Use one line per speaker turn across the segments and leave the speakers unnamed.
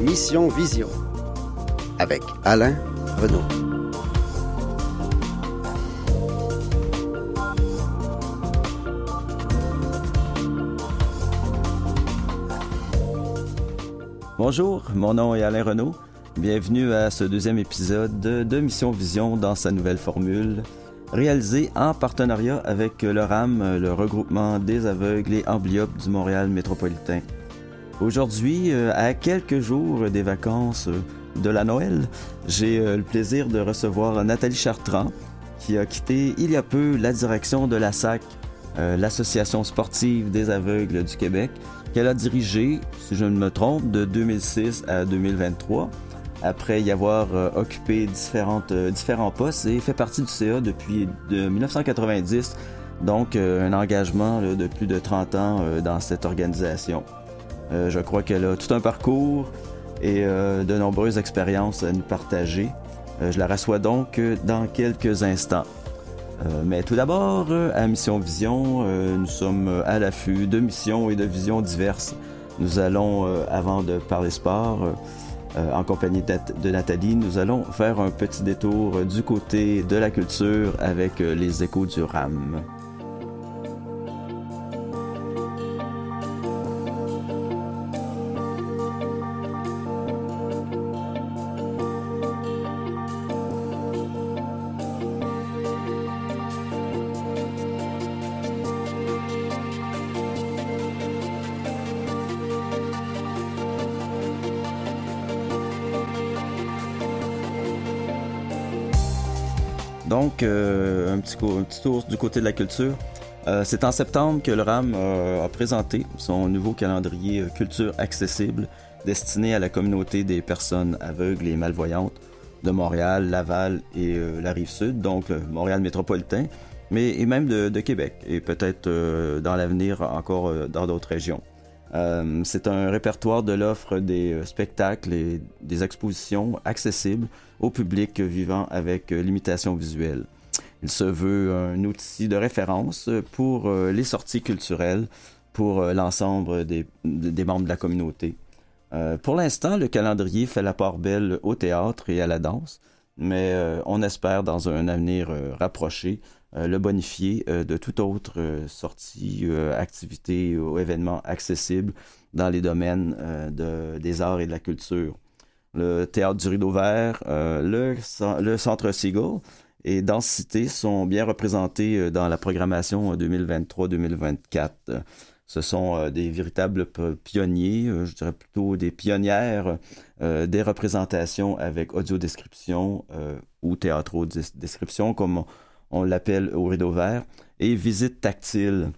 Mission Vision avec Alain Renaud.
Bonjour, mon nom est Alain Renaud. Bienvenue à ce deuxième épisode de Mission Vision dans sa nouvelle formule, réalisé en partenariat avec le RAM, le regroupement des aveugles et amblyopes du Montréal métropolitain. Aujourd'hui, euh, à quelques jours des vacances de la Noël, j'ai euh, le plaisir de recevoir Nathalie Chartrand, qui a quitté il y a peu la direction de la SAC, euh, l'Association sportive des aveugles du Québec, qu'elle a dirigée, si je ne me trompe, de 2006 à 2023 après y avoir occupé différentes, différents postes et fait partie du CA depuis de 1990, donc un engagement de plus de 30 ans dans cette organisation. Euh, je crois qu'elle a tout un parcours et euh, de nombreuses expériences à nous partager. Euh, je la reçois donc dans quelques instants. mais tout d'abord, à Mission Vision, nous sommes à l'affût de missions et de visions diverses. Nous allons, avant de parler sport, en compagnie de Nathalie, nous allons faire un petit détour du côté de la culture avec les échos du RAM. Donc, euh, un, petit tour du côté de la culture. Euh, c'est en septembre que le RAM euh, a présenté son nouveau calendrier culture accessible destiné à la communauté des personnes aveugles et malvoyantes de Montréal, Laval et la rive sud, donc Montréal métropolitain, mais et même de Québec et peut-être dans l'avenir encore dans d'autres régions. Euh, c'est un répertoire de l'offre des euh, spectacles et des expositions accessibles au public vivant avec euh, limitation visuelle. Il se veut un outil de référence pour les sorties culturelles pour l'ensemble des, membres de la communauté. pour l'instant, le calendrier fait la part belle au théâtre et à la danse, mais on espère dans un avenir rapproché le bonifier euh, de toute autre euh, sortie, activité ou événement accessible dans les domaines des arts et de la culture. Le théâtre du Rideau Vert, le, centre Seagull et Densité sont bien représentés dans la programmation 2023-2024. Ce sont des véritables pionniers, je dirais plutôt des pionnières des représentations avec audio-description ou théâtro-description, comme on l'appelle au rideau vert, et visite tactile.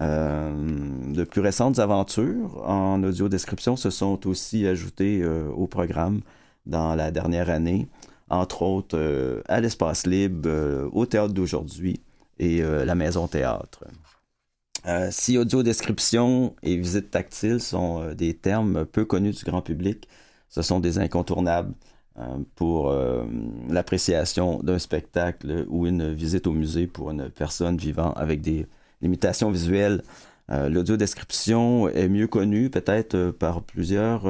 Euh, de plus récentes aventures en audio description se sont aussi ajoutées euh, au programme dans la dernière année, entre autres euh, à l'espace libre, au théâtre d'aujourd'hui et la maison théâtre. si audio description et visite tactile sont des termes peu connus du grand public, ce sont des incontournables. Euh, pour euh, l'appréciation d'un spectacle ou une visite au musée pour une personne vivant avec des limitations visuelles. Euh, l'audio-description est mieux connu peut-être par plusieurs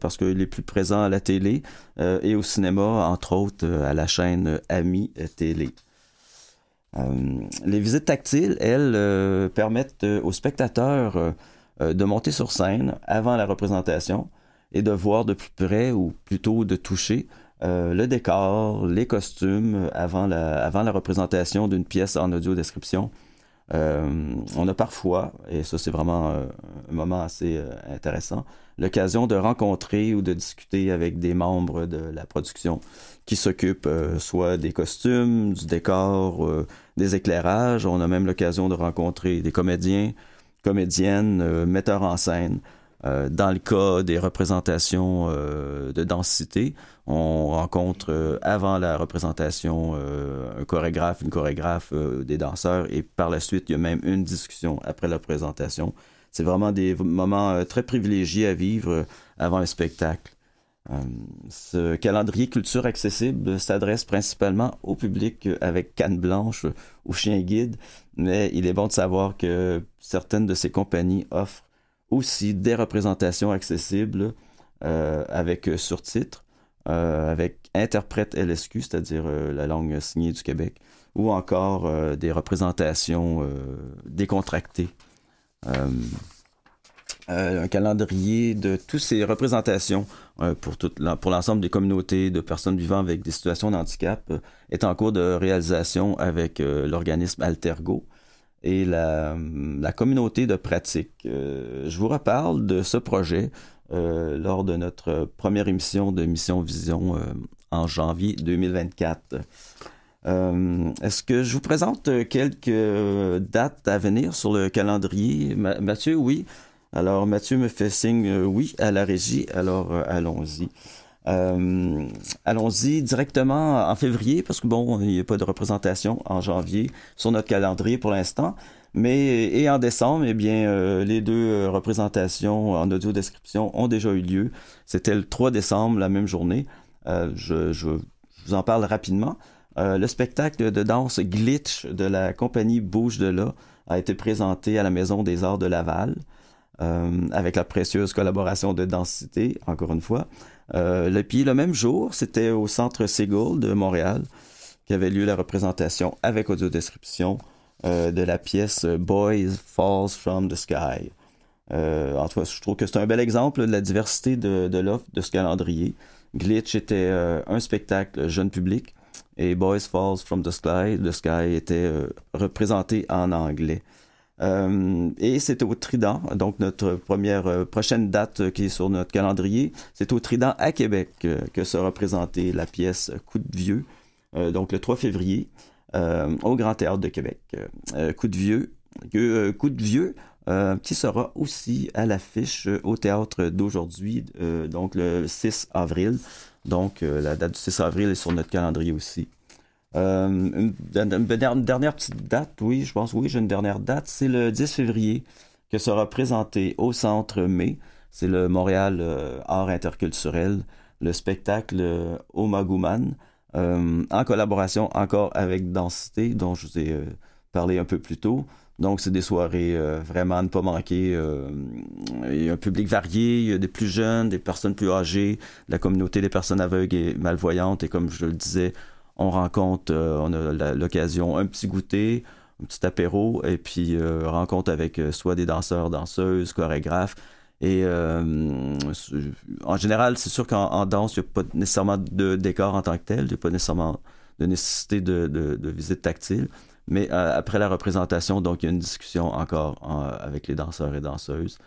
parce qu'il est plus présent à la télé et au cinéma, entre autres à la chaîne Ami Télé. les visites tactiles, elles, permettent aux spectateurs de monter sur scène avant la représentation et de voir de plus près ou plutôt de toucher euh, le décor, les costumes avant la, avant la représentation d'une pièce en audio description. Euh, on a parfois, et ça c'est vraiment euh, un moment assez intéressant, l'occasion de rencontrer ou de discuter avec des membres de la production qui s'occupent soit des costumes, du décor, des éclairages. On a même l'occasion de rencontrer des comédiens, comédiennes, metteurs en scène. Euh, dans le cas des représentations euh, de densité, on rencontre euh, avant la représentation un chorégraphe, une chorégraphe, des danseurs, et par la suite, il y a même une discussion après la présentation. C'est vraiment des moments très privilégiés à vivre avant un spectacle. ce calendrier culture accessible s'adresse principalement au public avec canne blanche ou chien guide, mais il est bon de savoir que certaines de ces compagnies offrent aussi des représentations accessibles avec surtitres, avec interprète LSQ, c'est-à-dire la langue signée du Québec, ou encore des représentations décontractées. un calendrier de toutes ces représentations pour l'ensemble des communautés de personnes vivant avec des situations de handicap est en cours de réalisation avec l'organisme Altergo et la, communauté de pratique. Euh, je vous reparle de ce projet euh, lors de notre première émission de Mission Vision euh, en janvier 2024. Est-ce que je vous présente quelques dates à venir sur le calendrier? Mathieu, oui. Alors, Mathieu me fait signe oui à la régie. Alors, allons-y. Euh, allons-y directement en février, parce que bon, il n'y a pas de représentation en janvier sur notre calendrier pour l'instant. Mais et en décembre, eh bien, euh, les deux euh, représentations en audio description ont déjà eu lieu. C'était le 3 décembre, la même journée. je, je, vous en parle rapidement. le spectacle de danse Glitch de la compagnie Bouge de là a été présenté à la Maison des Arts de Laval. avec la précieuse collaboration de Densité, encore une fois. Euh, le, puis le même jour, c'était au Centre Seagull de Montréal avait lieu la représentation avec audiodescription euh, de la pièce Boys Falls from the Sky. Euh, en tout cas, je trouve que c'est un bel exemple de la diversité de, l'offre de ce calendrier. Glitch était euh, un spectacle jeune public et Boys Falls from the Sky, the Sky était représenté en anglais. Euh, et c'est au Trident, donc notre première euh, prochaine date euh, qui est sur notre calendrier, c'est au Trident à Québec que sera présentée la pièce Coup de vieux, donc le 3 février, au Grand Théâtre de Québec. Coup de vieux, Coup de vieux, qui sera aussi à l'affiche au théâtre d'aujourd'hui, donc le 6 avril. Donc la date du 6 avril est sur notre calendrier aussi. Euh, une, dernière petite date, oui, je pense, oui, j'ai une dernière date. C'est le 10 février que sera présenté au Centre Mai. C'est le Montréal euh, Art Interculturel, le spectacle euh, Omagouman, en collaboration encore avec Densité, dont je vous ai parlé un peu plus tôt. Donc, c'est des soirées vraiment à ne pas manquer. il y a un public varié, il y a des plus jeunes, des personnes plus âgées, la communauté des personnes aveugles et malvoyantes. Et comme je le disais, on rencontre, euh, on a l'occasion, un petit goûter, un petit apéro, et puis euh, rencontre avec euh, soit des danseurs, danseuses, chorégraphes. Et en général, c'est sûr qu'en danse, il n'y a pas nécessairement de décor en tant que tel, il n'y a pas nécessairement de nécessité de, visite tactile. Mais après la représentation, donc il y a une discussion encore avec les danseurs et danseuses.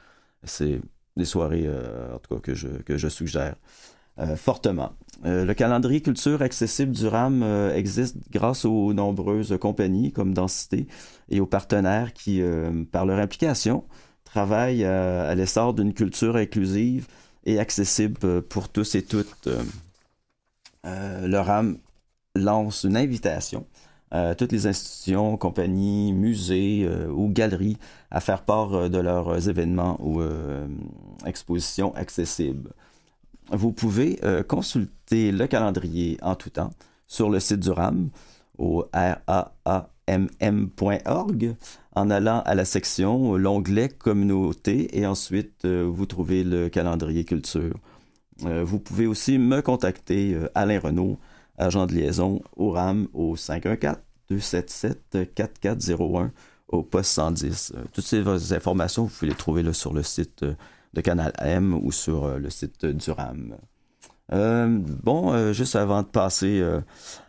C'est des soirées, en tout cas, que je, que je suggère. Euh, fortement. Euh, le calendrier culture accessible du RAM euh, existe grâce aux nombreuses compagnies comme Densité et aux partenaires qui, par leur implication, travaillent à, l'essor d'une culture inclusive et accessible pour tous et toutes. le RAM lance une invitation à toutes les institutions, compagnies, musées ou galeries à faire part de leurs événements ou expositions accessibles vous pouvez euh, consulter le calendrier en tout temps sur le site du RAM au raamm.org en allant à la section l'onglet communauté et ensuite euh, vous trouvez le calendrier culture. Euh, vous pouvez aussi me contacter Alain Renault, agent de liaison au RAM au 514 277 4401 au poste 110. toutes ces informations, vous pouvez les trouver là, sur le site de Canal M ou sur euh, le site du RAM. Euh, bon, euh, juste avant de passer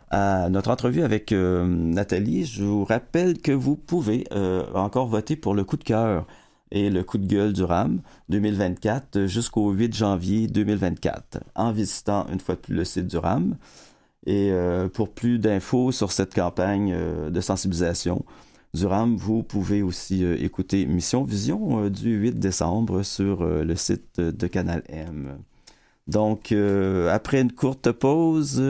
à notre entrevue avec Nathalie, je vous rappelle que vous pouvez encore voter pour le coup de cœur et le coup de gueule du RAM 2024 jusqu'au 8 janvier 2024 en visitant une fois de plus le site du RAM. Et pour plus d'infos sur cette campagne de sensibilisation, du RAM, vous pouvez aussi euh, écouter Mission Vision euh, du 8 décembre sur euh, le site de Canal M. Donc, après une courte pause,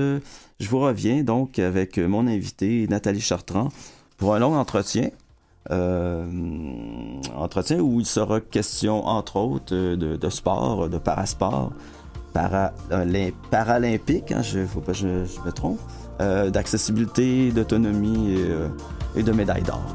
je vous reviens donc avec mon invité Nathalie Chartrand pour un long entretien. entretien où il sera question, entre autres, de, sport, de parasport, para, hein, je, je, me trompe, d'accessibilité, d'autonomie et et de médailles d'or.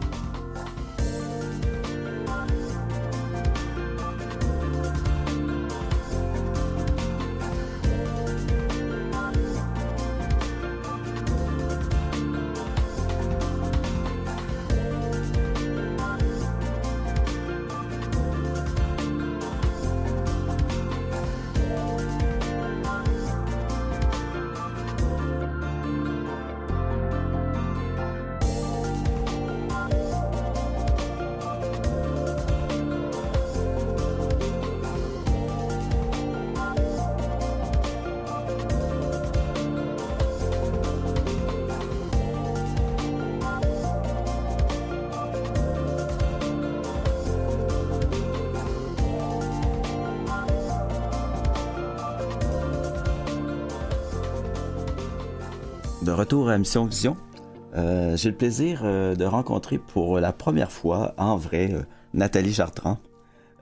Retour à Mission Vision. Euh, J'ai le plaisir euh, de rencontrer pour la première fois, en vrai, euh, Nathalie Chartrand.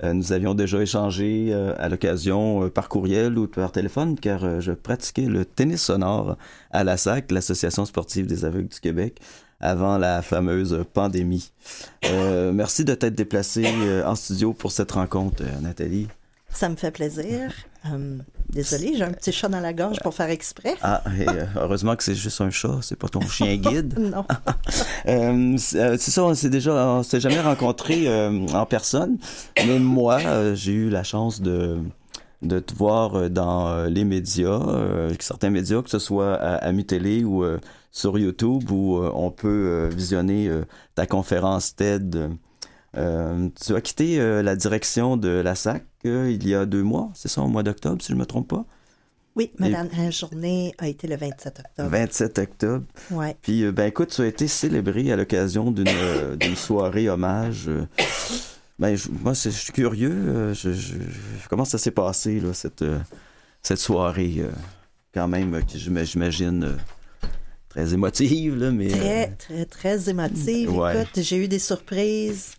Nous avions déjà échangé à l'occasion par courriel ou par téléphone, car je pratiquais le tennis sonore à la SAC, l'Association sportive des aveugles du Québec, avant la fameuse pandémie. Merci de t'être déplacée en studio pour cette rencontre, Nathalie.
Ça me fait plaisir. Euh, désolée, j'ai un petit chat dans la gorge pour faire exprès.
Ah, et, euh, heureusement que c'est juste un chat, c'est pas ton chien guide.
Non.
Euh, c'est euh, c'est ça, on s'est déjà, on s'est jamais rencontré en personne, mais moi, j'ai eu la chance de de te voir dans les médias, certains médias, que ce soit à, à ou sur YouTube, où on peut visionner ta conférence TED. Euh, tu as quitté euh, la direction de la SAC euh, il y a deux mois, c'est ça, au mois d'octobre, si je ne me trompe pas?
Oui, ma
Et-
dernière journée a été le 27 octobre.
27 octobre.
Ouais.
Puis, ben écoute, tu as été célébré à l'occasion d'une soirée hommage. ben, je- moi, je suis curieux. je- comment ça s'est passé, là, cette, cette soirée, quand même, j'ima- j'imagine, très émotive, là, mais...
Très, très, très émotive.
Ouais.
Écoute, j'ai eu des surprises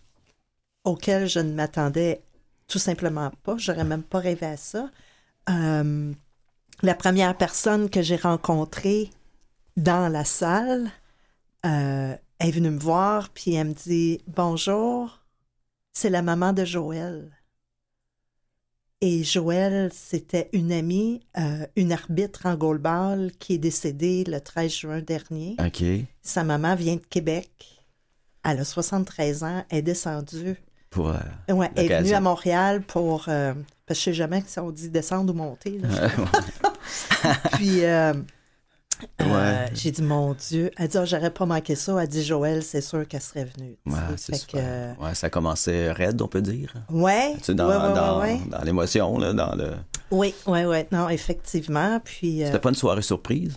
auxquelles je ne m'attendais tout simplement pas. J'aurais même pas rêvé à ça. Euh, la première personne que j'ai rencontrée dans la salle euh, est venue me voir, puis elle me dit Bonjour, c'est la maman de Joël. Et Joël, c'était une amie, euh, une arbitre en goalball qui est décédée le 13 juin dernier.
OK.
Sa maman vient de Québec. Elle a 73 ans, est descendue.
Pour, euh,
Ouais, elle est venue à Montréal pour. euh, parce que je sais jamais si on dit descendre ou monter. là. Puis, euh, euh,
Ouais.
j'ai dit, mon Dieu. Elle dit, Ah, j'aurais pas manqué ça. Elle dit, Joël, c'est sûr qu'elle serait venue.
ouais, c'est
Fait
super.
que,
Ouais, ça commençait raide, on peut dire.
ouais,
Tu sais, dans, dans, dans l'émotion, là, dans le...
Oui, oui, oui. Non, effectivement. Puis,
C'était pas une soirée surprise?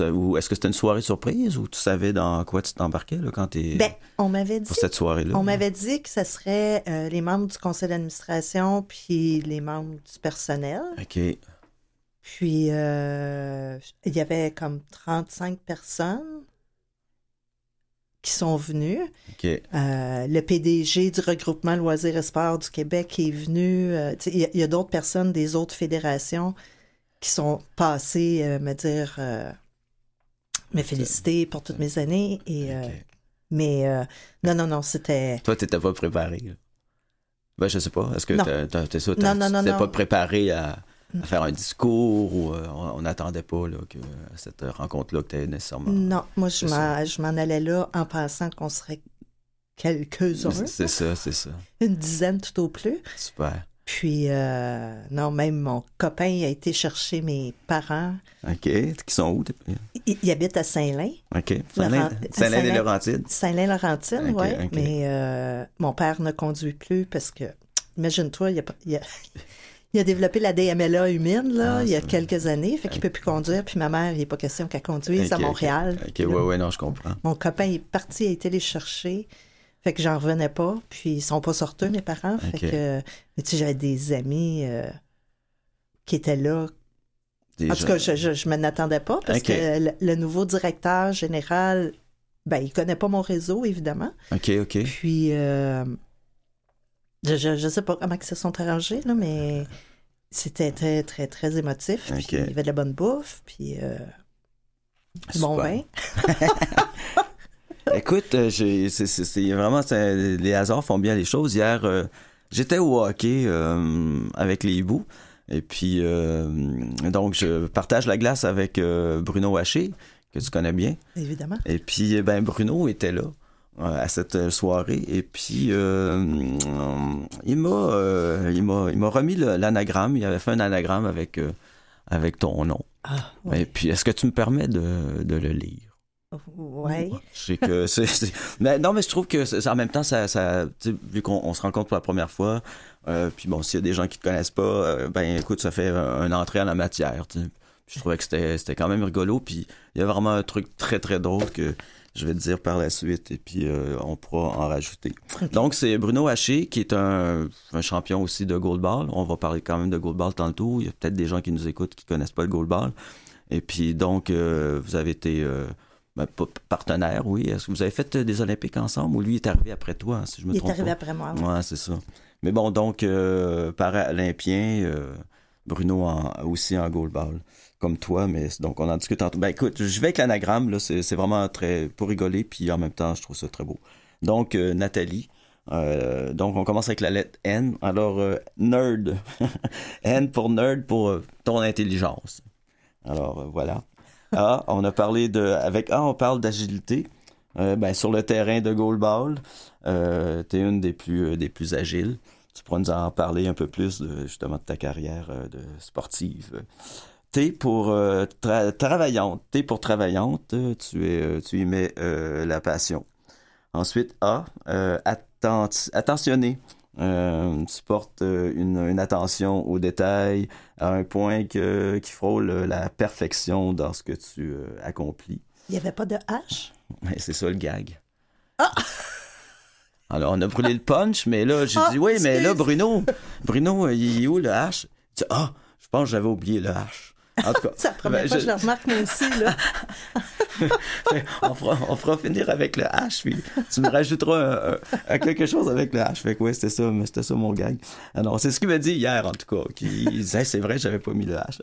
Ou est-ce que c'était une soirée surprise ou tu savais dans quoi tu t'embarquais là, quand t'es
ben, on m'avait dit
pour cette soirée-là?
On m'avait dit que ce serait euh, les membres du conseil d'administration puis les membres du personnel.
OK.
Puis euh, il y avait comme 35 personnes qui sont venues.
OK.
Euh, le PDG du regroupement Loisirs et Sports du Québec est venu. Il y a, il y a d'autres personnes des autres fédérations qui sont passées me dire, me féliciter pour toutes mes années. Et, euh,
OK.
mais euh, non, non, non, c'était...
Toi, t'étais pas préparé. Ben, je sais pas. Est-ce que t'es ça?
Non.
pas préparé à, à faire un discours ou euh, on n'attendait pas là, que à cette rencontre-là que t'avais nécessairement.
Non, moi, je
C'est
m'en, je m'en allais là en pensant qu'on serait quelques-uns,
C'est ça, c'est ça.
une dizaine tout au plus.
Super.
Puis, euh, non, même mon copain a été chercher mes parents.
OK. Qui sont où?
Il, il habite à Saint-Lin,
OK.
Laurent-
Saint-Lin
Saint-Lin.
des Laurentides.
Saint-Lin-Laurentine,
Ok,
oui. Mais euh, mon père ne conduit plus parce que, imagine-toi, il a, pas- il a, il a développé la DMLA humide là,
Ah,
il y a quelques années, fait qu'il peut plus conduire. Puis ma mère, il n'est pas question qu'elle conduise à
Ok, ok.
Montréal.
OK, ouais,
là,
ouais, non, je comprends.
Mon copain est parti, a été les chercher. Fait que j'en revenais pas. Puis ils sont pas sortis, mes parents. Fait que. Mais tu sais, j'avais des amis euh, qui étaient là.
Des
En tout cas, je, je, je m'en attendais pas parce que le, le nouveau directeur général, ben, il connaît pas mon réseau, évidemment.
OK, OK.
Puis, euh, je, je, sais pas comment ils se sont arrangés, là, mais c'était très, très, très émotif. Puis, il y avait de la bonne bouffe, puis euh, du bon vin.
Écoute, euh, j'ai- c'est c'est- c'est vraiment c'est- les hasards font bien les choses. Hier, euh, j'étais au hockey euh, avec les hiboux. Et puis, euh, donc, je partage la glace avec Bruno Haché, que tu connais bien.
Évidemment.
Et puis, ben, Bruno était là à cette soirée. Et puis, euh, il m'a euh, il m'a il m'a remis le- l'anagramme. Il avait fait un anagramme avec, euh, avec ton nom.
Ah.
Et puis, est-ce que tu me permets de, de le lire?
Ouais.
Je sais que c'est. c'est- Mais non, mais je trouve que c'est- en même temps, ça, vu qu'on on se rencontre pour la première fois, euh, puis bon, s'il y a des gens qui te connaissent pas, euh, ben écoute, ça fait un, un entrée en la matière. Je trouvais que c'était c'était quand même rigolo, puis il y a vraiment un truc très très drôle que je vais te dire par la suite, et puis euh, on pourra en rajouter. Donc c'est Bruno Haché qui est un, un champion aussi de goalball. On va parler quand même de goalball tantôt. Il y a peut-être des gens qui nous écoutent qui connaissent pas le goalball. Et puis, donc, euh, vous avez été euh, ben, partenaire, oui. Est-ce que vous avez fait euh, des Olympiques ensemble? Ou lui est arrivé après toi, si je me
Il est
trompe
arrivé
pas?
après moi. oui.
Ouais, c'est ça. Mais bon, donc, euh, paralympien, euh, Bruno en- aussi en goalball, comme toi, mais donc on en discute tantôt. Ben écoute, je vais avec l'anagramme, là, c'est c'est vraiment très pour rigoler, puis en même temps, je trouve ça très beau. Donc, euh, Nathalie, euh, donc on commence avec la lettre N. Alors, euh, nerd. N pour nerd pour euh, ton intelligence. Alors, voilà. A, on a parlé de... Avec A, on parle d'agilité. Euh, ben, sur le terrain de goalball, euh, tu es une des plus, euh, des plus agiles. Tu pourras nous en parler un peu plus de, justement de ta carrière euh, de sportive. T pour euh, tra- travaillante. T pour travaillante, tu, es, tu y mets la passion. Ensuite, A, atten- attentionné. Euh, tu portes euh, une, une attention aux détails à un point que, qui frôle euh, la perfection dans ce que tu euh, accomplis.
Il n'y avait pas de H?
Ouais, c'est ça le gag. Alors, on a brûlé le punch, mais là, j'ai
Ah,
dit, oui, mais là. Bruno, Bruno, il est où le H? Il dit, ah, je pense que j'avais oublié le H. En tout cas,
C'est la première
ben,
fois
je-
que je le remarque, moi aussi. Là.
on, fera, on fera finir avec le H, puis tu me rajouteras un- un- quelque chose avec le H. Fait que ouais, c'était ça, mais c'était ça mon gag. Alors, c'est ce qu'il m'a dit hier, en tout cas. Il disait, c'est vrai, j'avais pas mis le H.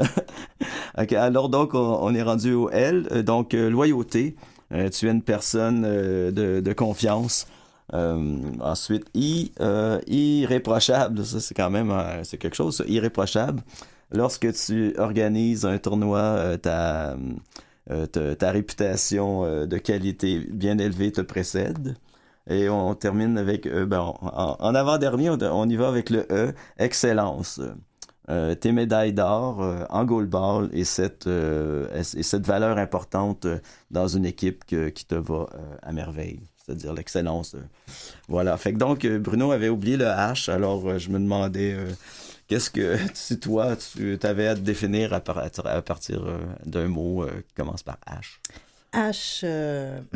ok, alors donc, on, on est rendu au L. Euh, Donc, euh, loyauté. Euh, tu es une personne euh, de, de confiance. Euh, ensuite, I, euh, irréprochable. Ça, c'est quand même c'est quelque chose, ça, irréprochable. Lorsque tu organises un tournoi, euh, ta, euh, ta, ta réputation euh, de qualité bien élevée te précède. Et on termine avec, ben, en, avant-dernier, on, y va avec le E, excellence. Tes médailles d'or en goalball et cette, et cette valeur importante dans une équipe qui te va à merveille, c'est-à-dire l'excellence. Voilà. Fait que donc, Bruno avait oublié le H, alors je me demandais qu'est-ce que si toi, tu avais à te définir à, par- à partir euh, d'un mot euh, qui commence par H?
H. euh,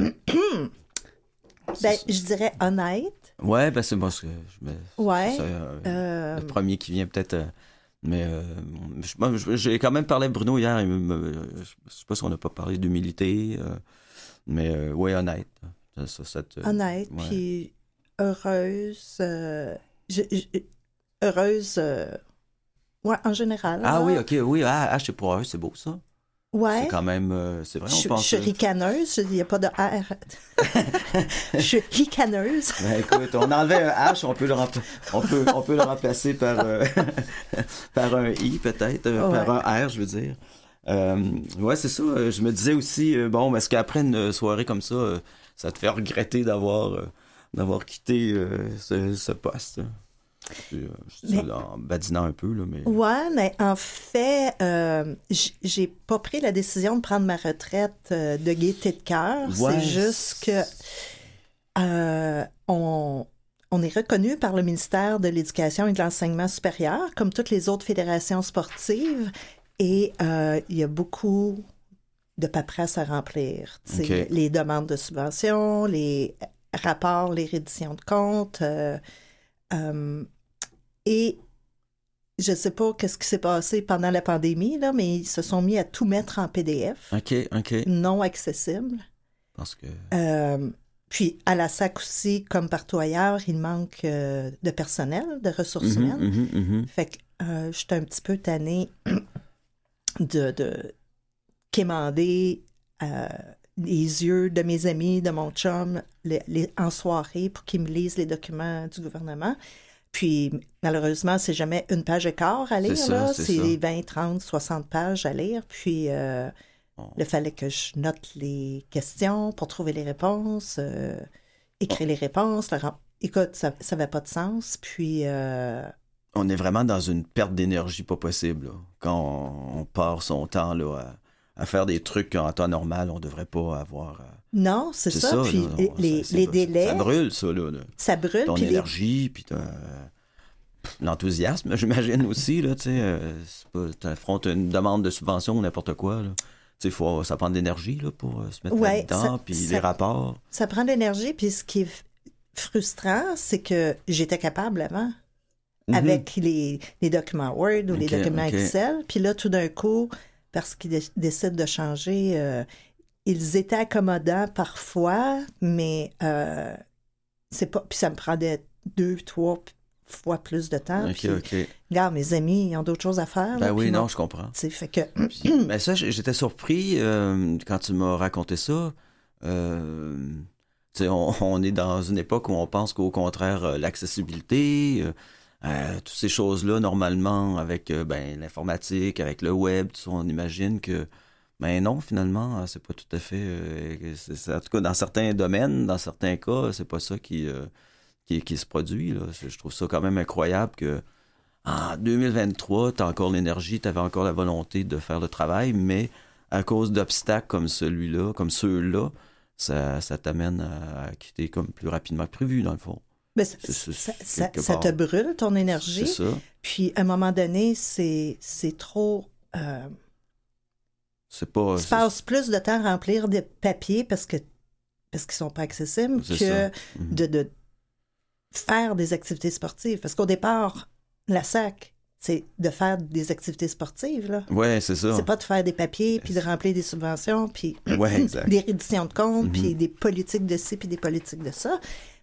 ben, je dirais honnête.
Ouais, ben c'est moi ce que je.
Ouais.
ça, euh, Le premier qui vient peut-être. mais euh, j'ai quand même parlé à Bruno hier. il me- me- je sais pas si on n'a pas parlé d'humilité, euh, mais euh, ouais, honnête. Ça, ça, ça te-
honnête, puis heureuse. je- je- heureuse. euh, ouais, en général.
Ah oui, ok, oui, ah, ah, c'est pour eux, c'est beau ça.
Ouais.
C'est quand même. euh, c'est vrai,
Je,
on
je
pense.
suis ricaneuse, il n'y a pas de R. je suis ricaneuse.
Ben, écoute, on enlevait un H, on peut le, on peut, on peut le remplacer par, euh, par un I peut-être, euh,
Ouais.
par un R, je veux dire. Euh, ouais, c'est ça. euh, Je me disais aussi, euh, bon, est-ce qu'après une soirée comme ça, euh, ça te fait regretter d'avoir euh, d'avoir quitté euh, ce, ce poste? Euh, en badinant un peu, là, mais...
Ouais, mais en fait, euh, j'ai pas pris la décision de prendre ma retraite euh, de gaieté de cœur.
Ouais.
C'est juste que euh, on, on est reconnu par le ministère de l'Éducation et de l'Enseignement supérieur, comme toutes les autres fédérations sportives, et euh, il y a beaucoup de paperasse à remplir. Les demandes de subventions, les rapports, les redditions de comptes. euh, et je sais pas qu'est-ce qui s'est passé pendant la pandémie, là, mais ils se sont mis à tout mettre en PDF,
OK, OK.
non accessible.
Parce que...
Euh, puis à la SAC aussi, comme partout ailleurs, il manque euh, de personnel, de ressources
Mhm,
humaines.
mhm, mhm.
Fait que euh, j'étais un petit peu tannée de, de quémander les yeux de mes amis, de mon chum, les- les- en soirée pour qu'ils me lisent les documents du gouvernement. Puis, malheureusement, c'est jamais une page et quart à lire,
ça,
là.
c'est
C'est
ça.
20, 30, 60 pages à lire. Puis, euh, il fallait que je note les questions pour trouver les réponses, euh, écrire les réponses. le Écoute, ça n'avait pas de sens. Puis, euh,
on est vraiment dans une perte d'énergie pas possible. là. Quand on, on part son temps là, à, à faire des trucs qu'en temps normal, on devrait pas avoir. à-
non, c'est ça. Puis,
non,
les,
ça-
délais,
Ça brûle, ça, là. là.
ça brûle.
Ton
puis les-
énergie, puis ton- l'enthousiasme, j'imagine aussi, là, tu sais. euh, T'affrontes une demande de subvention ou n'importe quoi, là. Tu sais, faut, ça prend de l'énergie, là, pour euh, se mettre
Ouais,
là-dedans,
ça-
puis les rapports.
Ça prend de l'énergie, puis ce qui est frustrant, c'est que j'étais capable avant,
Mhm.
avec les, les documents Word ou les documents. Excel, puis là, tout d'un coup, parce qu'ils dé- décident de changer. Ils étaient accommodants parfois, mais euh, c'est pas. Puis ça me prenait deux, trois fois plus de temps.
Ok,
Puis,
ok.
regarde, mes amis, ils ont d'autres choses à faire. là,
Ben oui, non,
moi,
je comprends.
sais, fait que.
Puis, ben ça, j'étais surpris euh, quand tu m'as raconté ça. Euh, on, on est dans une époque où on pense qu'au contraire, l'accessibilité, euh, toutes ces choses-là, normalement, avec euh, ben, l'informatique, avec le web, tout ça, on imagine que, ben non, finalement, euh, c'est pas tout à fait. euh, en tout cas, dans certains domaines, dans certains cas, c'est pas ça qui, euh, qui, qui se produit. Là. Je trouve ça quand même incroyable que en 2023, tu as encore l'énergie, tu avais encore la volonté de faire le travail, mais à cause d'obstacles comme celui-là, comme ceux-là, ça, ça t'amène à, quitter comme plus rapidement que prévu, dans le fond.
Ben, ça, ça- te brûle, ton
C'est
énergie.
ça.
Puis, à un moment donné, c'est c'est trop. euh,
C'est pas.
tu passes plus de temps à remplir des papiers parce que parce qu'ils sont pas accessibles que
ça. Mhm.
de, de faire des activités sportives. Parce qu'au départ, la SAC, c'est de faire des activités sportives. Là.
Ouais, c'est ça.
C'est pas de faire des papiers, puis de remplir des subventions, puis
Ouais,
des redditions de comptes, puis des politiques de ci, puis des politiques de ça.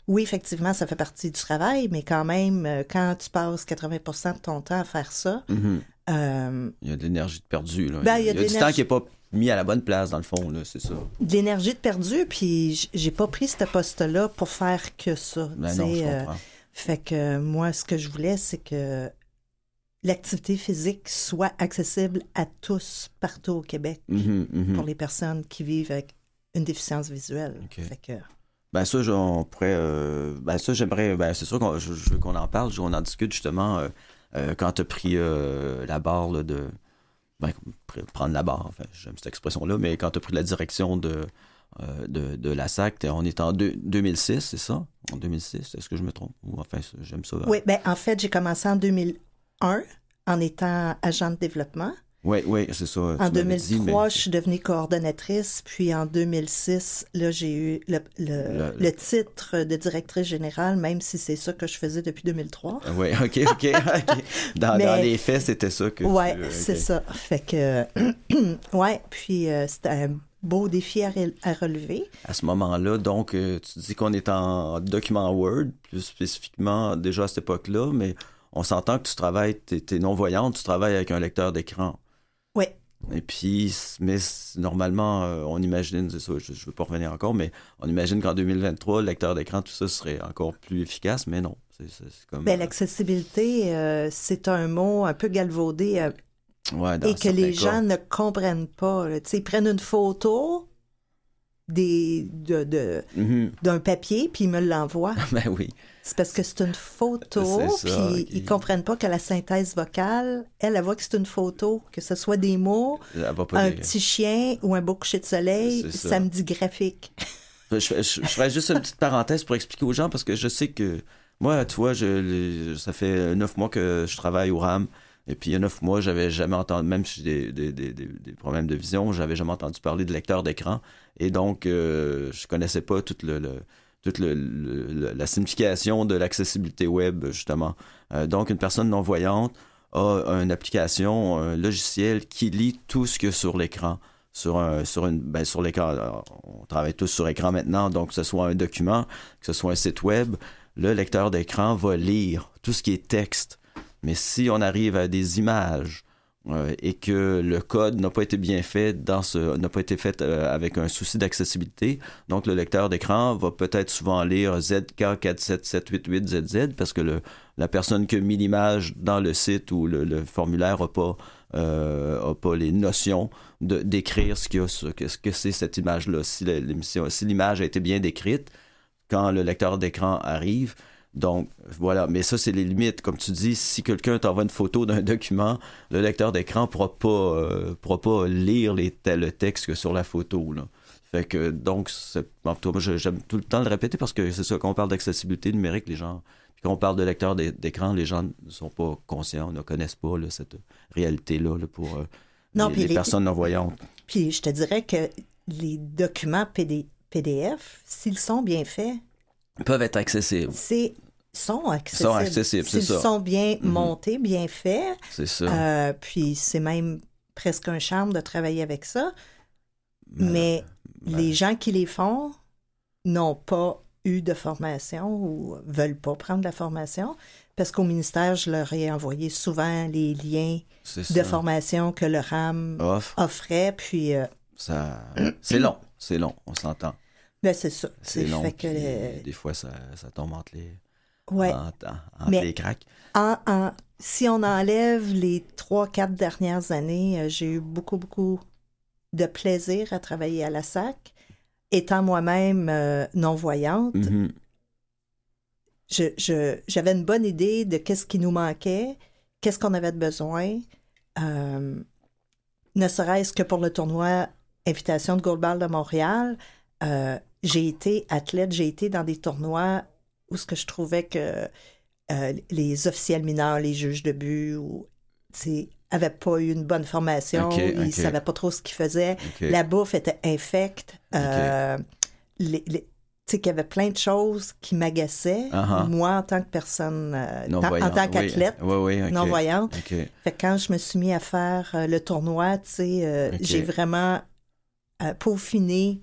Oui, effectivement, ça fait partie du travail, mais quand même, euh, quand tu passes 80% de ton temps à faire ça,
Mhm.
Euh,
Il y a de l'énergie de perdue. Là.
Ben, il y a
du temps qui n'est pas mis à la bonne place, dans le fond, là, c'est ça.
de l'énergie de perdu, puis j'ai pas pris ce poste-là pour faire que ça.
Ben non, je
euh, fait que moi, ce que je voulais, c'est que l'activité physique soit accessible à tous partout au Québec
Mhm, mhm.
pour les personnes qui vivent avec une déficience visuelle.
Ok.
Fait que,
Ben ça, on pourrait. euh, ben ça, j'aimerais. Ben c'est sûr qu'on je, je veux qu'on en parle, on en discute justement euh, euh, quand tu as pris euh, la barre de. Ben, pr- prendre la barre, enfin, j'aime cette expression-là, mais quand tu as pris la direction de, euh, de, de la SAC, on est en deux- 2006, c'est ça? En 2006, est-ce que je me trompe? Enfin, j'aime ça.
Oui, ben en fait, j'ai commencé en 2001 en étant agent de développement.
Oui, oui, c'est ça.
En
tu m'avais dit,
2003,
mais-
je suis devenue coordonnatrice, puis en 2006, là, j'ai eu le, le-
Le-
le titre de directrice générale, même si c'est ça que je faisais depuis 2003.
Ah Oui, ok, ok, ok. Dans,
Mais-
dans les faits, c'était ça que.
Ouais,
ok.
c'est ça. Fait que, ouais, puis euh, c'était un beau défi à, à relever.
À ce moment-là, donc, euh, tu dis qu'on est en document Word, plus spécifiquement déjà à cette époque-là, mais on s'entend que tu travailles, tu es, non-voyante, tu travailles avec un lecteur d'écran. Et puis, mais normalement, euh, on imagine, c'est ça, je ne veux pas revenir encore, mais on imagine qu'en 2023, le lecteur d'écran, tout ça serait encore plus efficace, mais non. C'est c'est- c'est comme.
ben,
euh,
l'accessibilité, euh, c'est un mot un peu galvaudé euh,
ouais,
et que les
cas.
gens ne comprennent pas. ils prennent une photo des, de, de-
Mhm.
d'un papier, puis ils me l'envoient.
Ben oui.
C'est parce que c'est une photo, puis
ok.
ils comprennent pas que la synthèse vocale, elle, elle voit que c'est une photo, que ce soit des mots, un
dire-
petit chien ou un beau coucher de soleil,
ça.
samedi graphique.
Je, je, je ferais juste une petite parenthèse pour expliquer aux gens parce que je sais que moi, tu vois, je, ça fait neuf mois que je travaille au RAM. Et puis il y a neuf mois, j'avais jamais entendu, même si j'ai des, des, des, des- problèmes de vision, j'avais jamais entendu parler de lecteur d'écran. Et donc, euh, je connaissais pas toute le, le- toute le- le- la signification de l'accessibilité web, justement. Euh, donc, une personne non-voyante a une application, un logiciel qui lit tout ce qu'il y a sur l'écran. Sur, un, sur, une, ben, sur l'écran, on travaille tous sur écran maintenant, donc que ce soit un document, que ce soit un site web, le lecteur d'écran va lire tout ce qui est texte. Mais si on arrive à des images euh, et que le code n'a pas été bien fait dans ce n'a pas été fait euh, avec un souci d'accessibilité, donc le lecteur d'écran va peut-être souvent lire ZK47788ZZ parce que la personne qui a mis l'image dans le site ou le, formulaire n'a pas euh, pas les notions d'écrire ce qu'il que c'est cette image-là. Si l'image a été bien décrite, quand le lecteur d'écran arrive. Donc, voilà. Mais ça, c'est les limites. Comme tu dis, si quelqu'un t'envoie une photo d'un document, le lecteur d'écran ne pourra pas, euh, pourra pas lire les, le texte que sur la photo. Là. Fait que, donc, c'est- en tout cas, moi, je- j'aime tout le temps le répéter parce que c'est ça, quand on parle d'accessibilité numérique, les gens, puis quand on parle de lecteur d'é- d'écran, les gens ne sont pas conscients, ne connaissent pas là, cette réalité-là là, pour euh,
Non,
les,
puis
les
les-
personnes non-voyantes.
Puis je te dirais que les documents PD PDF, s'ils sont bien faits,
peuvent être accessibles.
c'est sont accessibles.
Sont accessibles, c'est ça.
sont bien
Mhm.
montés, bien faits,
C'est ça.
euh, puis c'est même presque un charme de travailler avec ça. Mais les gens qui les font n'ont pas eu de formation ou veulent pas prendre la formation parce qu'au ministère, je leur ai envoyé souvent les liens de formation que le RAM offrait. Puis. Euh,
ça, c'est long, c'est long, on s'entend.
Ben, c'est ça.
C'est long. des fois, ça, ça, tombe entre les. Ouais. Entre, les cracks.
En, si on enlève les trois, quatre dernières années, euh, j'ai eu beaucoup, beaucoup de plaisir à travailler à la SAC. Étant moi-même euh, non-voyante, mm-hmm j'avais une bonne idée de qu'est-ce qui nous manquait, qu'est-ce qu'on avait de besoin, euh, ne serait-ce que pour le tournoi Invitation de Goldball de Montréal. Euh, j'ai été athlète, j'ai été dans des tournois où ce que je trouvais que euh, les officiels mineurs, les juges de but, ou, n'avaient pas eu une bonne formation, ils ne savaient pas trop ce qu'ils faisaient. La bouffe était infecte. les, tu sais, qu'il y avait plein de choses qui m'agaçaient, uh-huh. moi, en tant que personne, euh, en tant qu'athlète non-voyante. Fait que quand je me suis mis à faire euh, le tournoi, tu sais, euh, j'ai vraiment peaufiné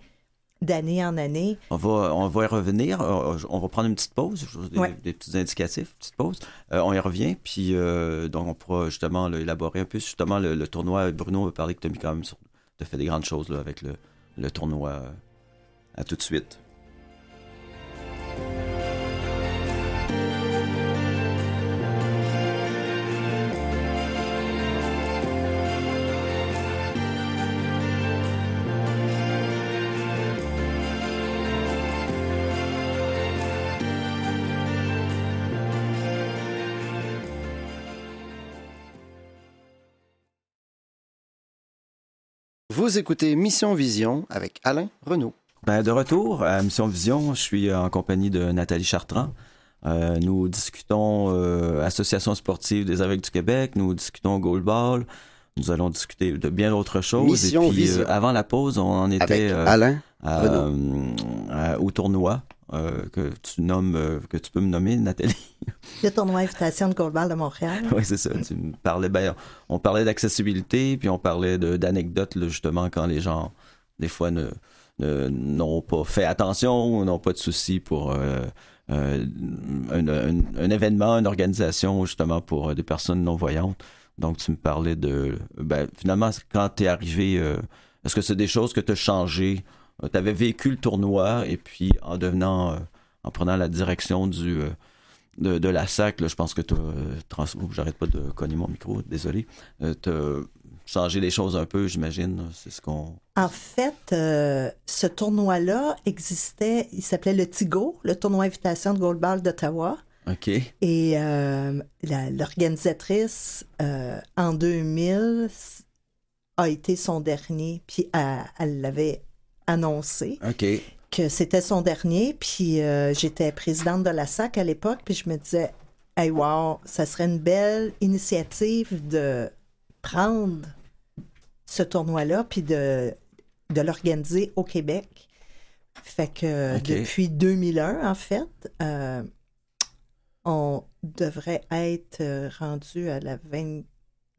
d'année en année.
On va, on va y revenir. On va prendre une petite pause, des, petits indicatifs, petite pause. on y revient, puis donc on pourra justement élaborer un peu justement le, tournoi. Bruno va parler que tu as mis quand même sur, as fait des grandes choses là, avec le, le tournoi. À tout de suite.
Vous écoutez Mission Vision avec Alain Renaud.
Ben, de retour à Mission Vision, je suis en compagnie de Nathalie Chartrand. Euh, nous discutons euh, Association sportive des aveugles du Québec, nous discutons goalball, nous allons discuter de bien d'autres choses.
Mission
Et puis,
Vision.
Euh, avant la pause, on en était
Alain
au tournoi. Que tu nommes, que tu peux me nommer, Nathalie.
Le tournoi Invitation de Goalball de Montréal.
oui, c'est ça. Tu me parlais, ben, on parlait d'accessibilité, puis on parlait d'anecdotes, justement, quand les gens, des fois, ne, n'ont pas fait attention, n'ont pas de soucis pour euh, euh, un, événement, une organisation justement pour euh, des personnes non-voyantes. Donc, tu me parlais de... Ben, finalement, quand tu es arrivé, est-ce que c'est des choses que tu as changées? Tu avais vécu le tournoi et puis en devenant, en prenant la direction du... De, la SAC, je pense que tu as... J'arrête pas de cogner mon micro, désolé. tu changer les choses un peu, j'imagine. C'est ce qu'on.
En fait, euh, ce tournoi-là existait, il s'appelait le TIGO, le tournoi invitation de goalball d'Ottawa.
OK.
Et euh, l'organisatrice, euh, en 2000, a été son dernier, puis elle l'avait annoncé.
OK.
Que c'était son dernier, puis j'étais présidente de la SAC à l'époque, puis je me disais, hey, wow, ça serait une belle initiative de prendre ce tournoi-là, puis de, de l'organiser au Québec. Fait que depuis 2001, en fait, euh, on devrait être euh, rendu à la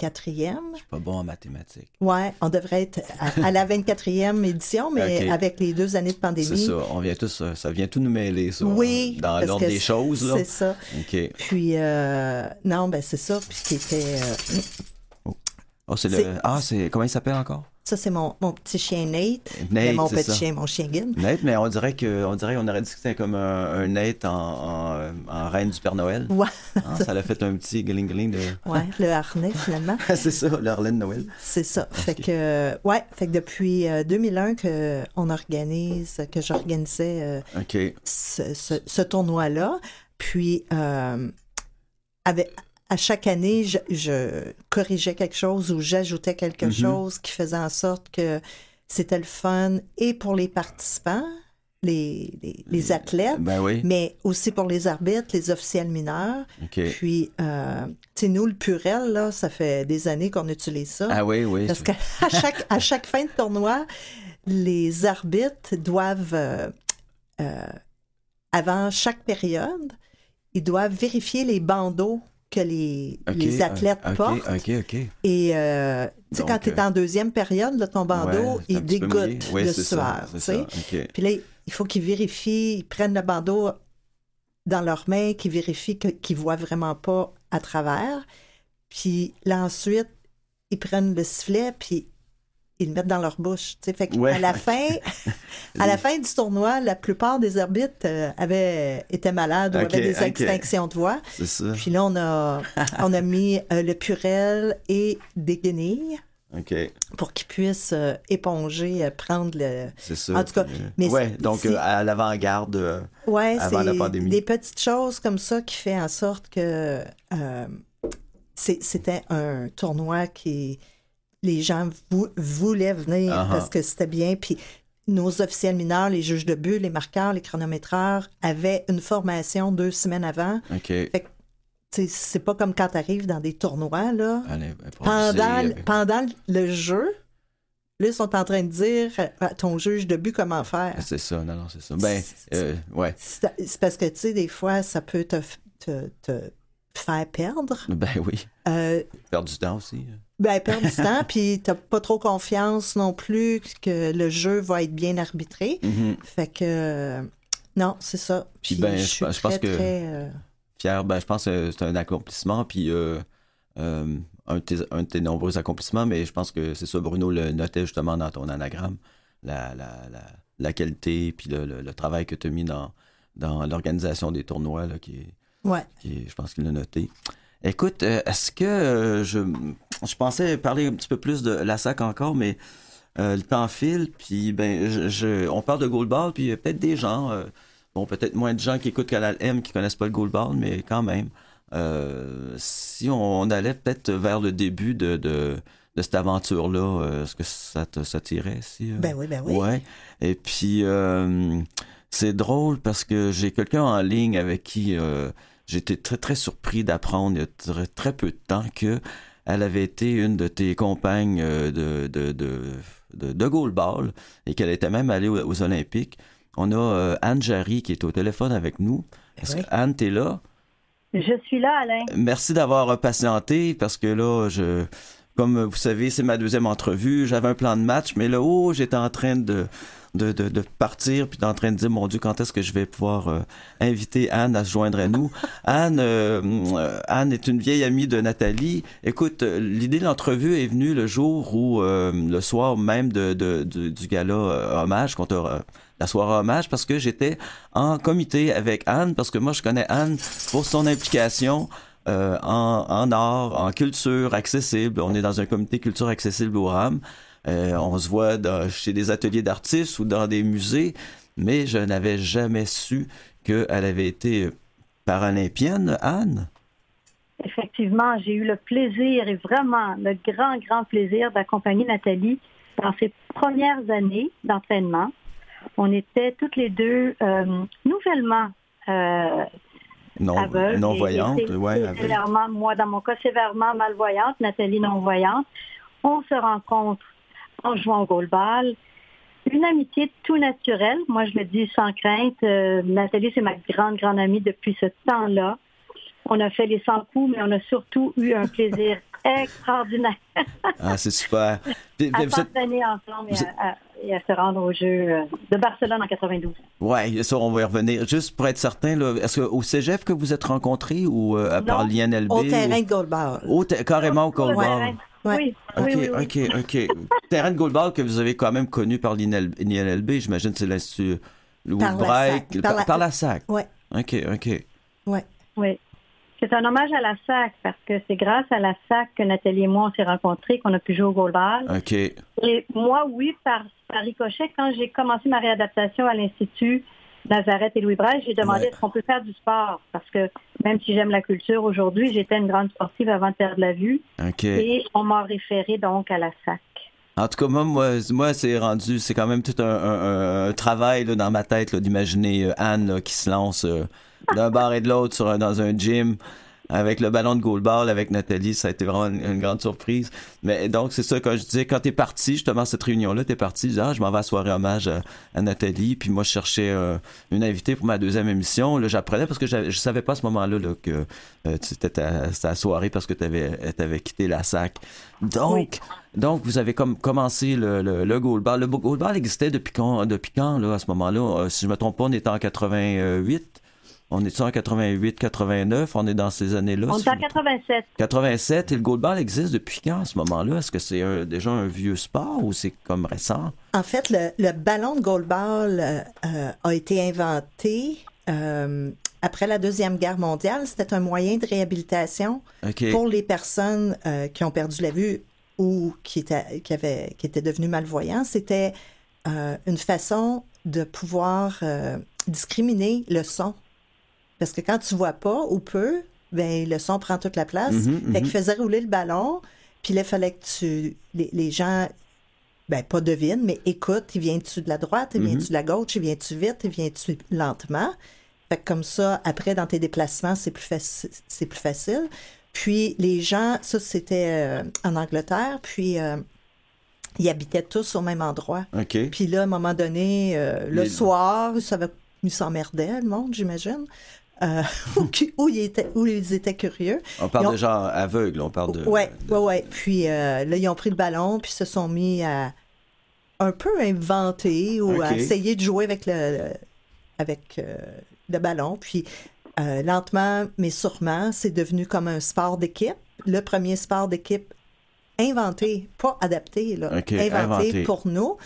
24e.
Je suis pas bon en mathématiques.
Ouais, on devrait être à, la 24e édition, mais avec les deux années de pandémie.
C'est ça, on vient tous, ça vient tout nous mêler, ça.
Oui.
Dans l'ordre des choses, là.
C'est ça.
OK.
Puis, euh, non, ben c'est ça, puis c'était...
Oh, c'est le. Ah, c'est. Comment il s'appelle encore?
Ça, c'est mon, mon, petit chien Nate. Nate mon petit chien, mon chien Gin.
Nate, mais on dirait que on dirait qu'on aurait dit que c'était comme un, Nate en, en, reine du Père Noël.
Ouais.
Ah, ça l'a fait un petit gling gling de.
Ouais, le harnais finalement.
c'est ça, le de Noël.
C'est ça. Fait que ouais, fait que depuis 2001 euh, que on organise, que j'organisais
euh,
ce, ce, ce tournoi-là, puis euh, avec à chaque année, je, corrigeais quelque chose ou j'ajoutais quelque mm-hmm. chose qui faisait en sorte que c'était le fun et pour les participants, les, les, athlètes,
ben
mais aussi pour les arbitres, les officiels mineurs. Puis, euh, tu sais, nous, le purel, là, ça fait des années qu'on utilise ça.
Ah oui, oui.
Parce qu'à chaque, à chaque fin de tournoi, les arbitres doivent, euh, euh, avant chaque période, ils doivent vérifier les bandeaux que les, les athlètes
ok,
portent. Et euh, tu sais, quand tu es
euh,
en deuxième période, là, ton bandeau,
Ouais,
il dégoûte.
Ouais,
de sueur. Puis là, il faut qu'ils vérifient, ils prennent le bandeau dans leurs mains, qu'ils vérifient qu'ils voient vraiment pas à travers. Puis là, ensuite, ils prennent le sifflet, puis ils le mettent dans leur bouche. tu sais. Fait
Ouais.
la fin, à la fin du tournoi, la plupart des arbitres euh, avaient été malades ou
Ok,
avaient des
ok.
extinctions de voix.
Ça.
Puis là, on a, on a mis euh, le purel et des guenilles pour qu'ils puissent euh, éponger, euh, prendre le...
c'est ça.
En tout cas, mais
ouais, donc à l'avant-garde.
Ouais,
Avant la pandémie.
des petites choses comme ça qui fait en sorte que c'était un tournoi qui les gens vou- voulaient venir
Ah ah.
parce que c'était bien. Puis nos officiels mineurs, les juges de but, les marqueurs, les chronométreurs avaient une formation deux semaines avant.
ok.
Tu sais, C'est pas comme quand tu arrives dans des tournois là.
Allez, improviser
Pendant,
avec-
pendant le jeu, là, ils sont en train de dire à ton juge de but comment faire.
C'est ça, non, non, c'est ça. Ben, euh, ouais.
C'est parce que, tu sais, des fois, ça peut te, f- te, te faire perdre.
Ben oui.
Euh,
Perdre du temps aussi.
Ben, perdre du temps, puis t'as pas trop confiance non plus que le jeu va être bien arbitré.
Mhm.
Fait que, euh, non, c'est ça. Puis,
ben,
je
je
suis
pense-
très,
que-
très, euh,
Fier, ben, je pense que c'est un accomplissement, puis euh, euh, un, de tes, un de tes nombreux accomplissements, mais je pense que c'est ça, Bruno le notait justement dans ton anagramme, la, la, la, la qualité, puis le, le- le travail que tu as mis dans, dans l'organisation des tournois, là, qui est,
ouais.
qui est- je pense qu'il l'a noté. Écoute, euh, est-ce que euh, je, je pensais parler un petit peu plus de la SAC encore, mais euh, le temps file, puis ben, je, je- on parle de goalball, puis il y a peut-être des gens, euh, bon, peut-être moins de gens qui écoutent Canal M qui connaissent pas le goalball, mais quand même, euh, si on, on allait peut-être vers le début de, de, de cette aventure-là, euh, est-ce que ça te ça t'irait? Si, euh,
Ben oui, ben oui.
Ouais. Et puis, euh, c'est drôle parce que j'ai quelqu'un en ligne avec qui euh, j'étais très, très surpris d'apprendre il y a très, très peu de temps que elle avait été une de tes compagnes euh, de, de, de, de, de goalball et qu'elle était même allée aux, aux Olympiques. On a euh, Anne Jarry qui est au téléphone avec nous. Est-ce
oui.
que Anne, t'es là?
Je suis là, Alain.
Merci d'avoir patienté parce que là, je, comme vous savez, c'est ma deuxième entrevue. J'avais un plan de match, mais là, oh, j'étais en train de, de, de, de partir puis en train de dire, mon Dieu, quand est-ce que je vais pouvoir euh, inviter Anne à se joindre à nous? Anne, euh, euh, Anne est une vieille amie de Nathalie. Écoute, l'idée de l'entrevue est venue le jour où, euh, le soir même de, de, de- du gala hommage qu'on t'a la soirée hommage parce que j'étais en comité avec Anne parce que moi je connais Anne pour son implication euh, en, en art, en culture accessible. On est dans un comité culture accessible au RAM. Euh, on se voit dans- chez des ateliers d'artistes ou dans des musées, mais je n'avais jamais su qu'elle avait été paralympienne, Anne.
Effectivement, j'ai eu le plaisir et vraiment le grand, grand plaisir d'accompagner Nathalie dans ses premières années d'entraînement. On était toutes les deux euh, nouvellement euh,
Non,
aveugles.
non voyante, ouais,
sévèrement, moi, dans mon cas, sévèrement malvoyante, Nathalie non-voyante. On se rencontre en jouant au goalball. Une amitié tout naturelle. Moi, je le dis sans crainte. Euh, Nathalie, c'est ma grande, grande amie depuis ce temps-là. On a fait les 100 coups, mais on a surtout eu un plaisir extraordinaire
Ah, c'est super. Puis-
à
vous êtes-
ensemble et
vous
à, à- et à se rendre au jeu euh, de Barcelone en 92.
Ouais, ça, on va y revenir. Juste pour être certain, est-ce que au cégep que vous êtes rencontrés ou euh, à
Non,
part l'INLB?
Au
ou-
terrain de goalball.
Au te- carrément au goalball.
terrain.
Ouais.
Oui,
OK,
oui, oui, oui.
OK, OK. Terrain que vous avez quand même connu par l'INLB, j'imagine que c'est l'Institut Louis
Par la.
Par,
Par la-
par la SAC.
Ouais.
OK, OK.
Ouais.
Oui. C'est un hommage à la SAC parce que c'est grâce à la SAC que Nathalie et moi on s'est rencontrés, qu'on a pu jouer au goalball.
OK.
Et moi, oui, par, par ricochet, quand j'ai commencé ma réadaptation à l'Institut Nazareth et Louis Braille, j'ai demandé
Ouais.
est-ce qu'on peut faire du sport? Parce que même si j'aime la culture aujourd'hui, j'étais une grande sportive avant de perdre la vue et on m'a référé donc à la SAC.
En tout cas, moi, moi, moi, c'est rendu, c'est quand même tout un, un- un- un travail là, dans ma tête d'imaginer euh, Anne là, qui se lance euh, d'un bar et de l'autre dans un gym avec le ballon de goalball avec Nathalie, ça a été vraiment une, grande surprise. Mais donc, c'est ça, quand je disais, quand t'es parti, justement, cette réunion-là, t'es parti, je ah, je m'en vais à soirée hommage à, Nathalie, puis moi, je cherchais euh, une invitée pour ma deuxième émission. Là, j'apprenais parce que je savais pas à ce moment-là là, que euh, c'était ta, soirée parce que t'avais avais quitté la SAC. Donc, donc vous avez comme commencé le, le, le goalball. Le goalball existait depuis quand, depuis quand là, à ce moment-là? Euh, si je me trompe pas, on était en 88. On est en 88, 89, on est dans ces années-là.
On est en 87.
87, et le goalball existe depuis quand à ce moment-là? Est-ce que c'est déjà un vieux sport ou c'est comme récent?
En fait, le, ballon de goalball euh, euh, a été inventé euh, après la Deuxième Guerre mondiale. C'était un moyen de réhabilitation pour les personnes qui ont perdu la vue ou qui étaient, qui avaient, qui étaient devenues malvoyants. C'était une façon de pouvoir discriminer le son parce que quand tu vois pas ou peu, ben le son prend toute la place. Mm fait qu'il faisait rouler le ballon, puis là, il fallait que tu les, gens ben pas devinent, mais écoute, il vient-tu de la droite, il vient-tu de la gauche, il vient-tu vite, il vient-tu lentement? Fait que comme ça, après, dans tes déplacements, c'est plus, c'est plus facile. Puis les gens, ça c'était euh, en Angleterre, puis euh, ils habitaient tous au même endroit. Puis là, à un moment donné, euh, le soir, ça va, ils s'emmerdaient, le monde, j'imagine. Euh, où, ils étaient, où ils étaient curieux.
On parle de gens aveugles, on parle de...
Oui, oui, oui. Puis euh, là, ils ont pris le ballon, puis se sont mis à un peu inventer ou à essayer de jouer avec le, avec, euh, le ballon. Puis lentement, mais sûrement, c'est devenu comme un sport d'équipe. Le premier sport d'équipe inventé, pas adapté, là, inventé, pour nous.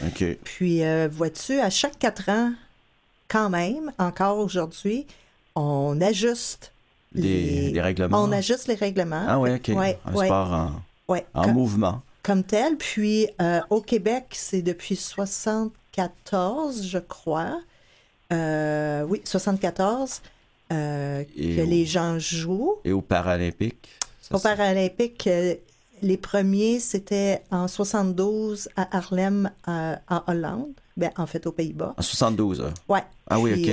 Puis, vois-tu, à chaque quatre ans, quand même, encore aujourd'hui, on ajuste
les, règlements.
On ajuste les règlements.
Ah oui, OK. un sport en, mouvement.
Comme tel. Puis euh, au Québec, c'est depuis 74, je crois. Euh, oui, 74 euh, que les gens jouent.
Et aux Paralympiques?
Aux Paralympiques, les premiers, c'était en 72 à Harlem, en Hollande. Ben, en fait, aux Pays-Bas.
En 72,
Oui.
Ah oui, OK.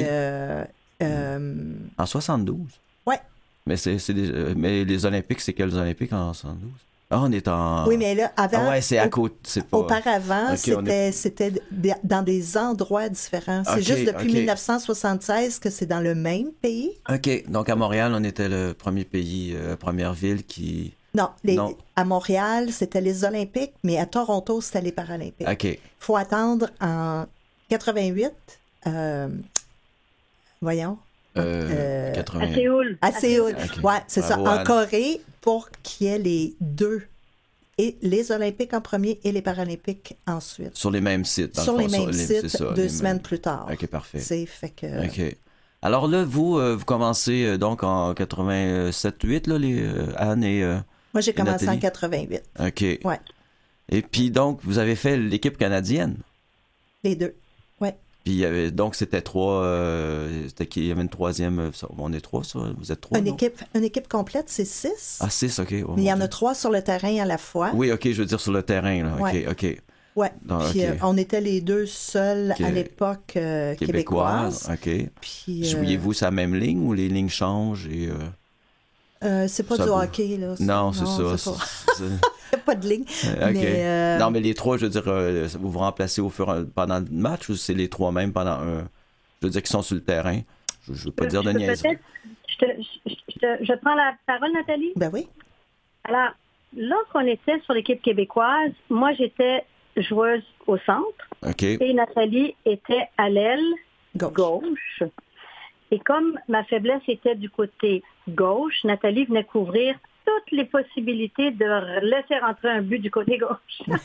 Euh,
en 72?
Ouais.
Mais, c'est, euh, mais les Olympiques, c'est quels Olympiques en 72? Ah, on est en.
Oui, mais là, avant.
Ah ouais, c'est à côté.
Auparavant, c'était, c'était dans des endroits différents. C'est juste depuis 1976 que c'est dans le même pays.
OK. Donc, à Montréal, on était le premier pays, euh, première ville qui.
Non, les, à Montréal, c'était les Olympiques, mais à Toronto, c'était les Paralympiques.
OK. Il
faut attendre en 88. Voyons.
Euh, 80...
À Séoul.
À Séoul. Ouais, c'est ça. En Corée, pour qu'il y ait les deux. Et les Olympiques en premier et les Paralympiques ensuite.
Sur les mêmes sites.
Sur les mêmes sites, deux semaines plus tard.
OK, parfait.
C'est fait que...
OK. Alors là, vous, euh, vous commencez euh, donc en 87-8, là, les, euh, Anne et...
Moi, j'ai commencé en 88.
OK.
Ouais.
Et puis donc, vous avez fait l'équipe canadienne?
Les deux.
Puis il y avait, donc c'était trois, euh, c'était qu'il y avait une troisième, euh, on est trois, ça, vous êtes trois.
Une équipe, une équipe complète, c'est six.
Ah six, ok.
Oh, Mais il y en a trois sur le terrain à la fois.
Oui, ok, je veux dire sur le terrain, là. ok, ok.
Ouais. puis euh, on était les deux seuls à l'époque euh, québécoise.
ok. Puis jouiez-vous sa même ligne ou les lignes changent et
c'est pas du hockey là.
Non, c'est ça.
pas de ligne.
Euh, euh, non, mais les trois, je veux dire, euh, vous vous remplacez au fur pendant le match ou c'est les trois mêmes pendant un. Je veux dire, qui sont sur le terrain? Je ne veux pas dire de niaiserie.
Je, je, prends la parole, Nathalie.
Ben oui.
Alors, lorsqu'on était sur l'équipe québécoise, moi, j'étais joueuse au centre. Et Nathalie était à l'aile gauche. Et comme ma faiblesse était du côté gauche, Nathalie venait couvrir toutes les possibilités de laisser rentrer un but du côté gauche.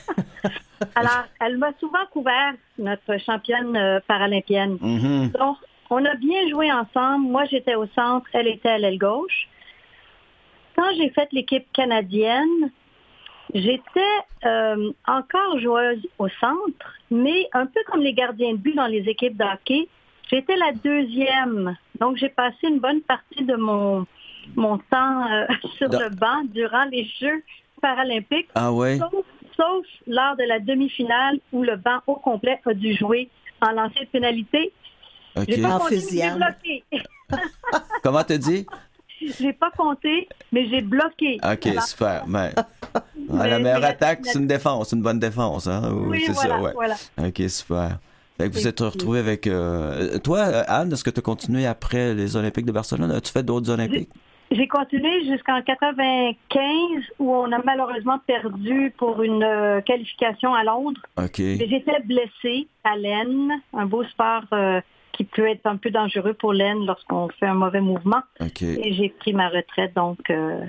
Alors, elle m'a souvent couvert, notre championne euh, paralympienne.
Mm-hmm.
Donc, on a bien joué ensemble. Moi, j'étais au centre, elle était à l'aile gauche. Quand j'ai fait l'équipe canadienne, j'étais euh, encore joueuse au centre, mais un peu comme les gardiens de but dans les équipes de hockey, j'étais la deuxième. Donc, j'ai passé une bonne partie de mon mon temps euh, sur le banc durant les Jeux paralympiques.
Ah ouais?
Sauf, lors de la demi-finale où le banc au complet a dû jouer en lancer de pénalité.
Okay. En fusillade.
Comment te dis?
J'ai pas compté, mais j'ai bloqué.
Ok,
Voilà.
super. Ben, ah,
Mais-
la meilleure
mais-
attaque, c'est une défense, une bonne défense. Hein?
Oui,
c'est
voilà,
ça, ouais.
voilà.
Ok, super. Vous êtes retrouvé avec. euh, Toi, euh, Anne, est-ce que tu as continué après les Olympiques de Barcelone? As-tu fait d'autres Olympiques?
J'ai continué jusqu'en 95 où on a malheureusement perdu pour une euh, qualification à Londres. J'étais blessée à l'aine, un beau sport euh, qui peut être un peu dangereux pour l'aine lorsqu'on fait un mauvais mouvement.
Ok.
Et j'ai pris ma retraite donc euh,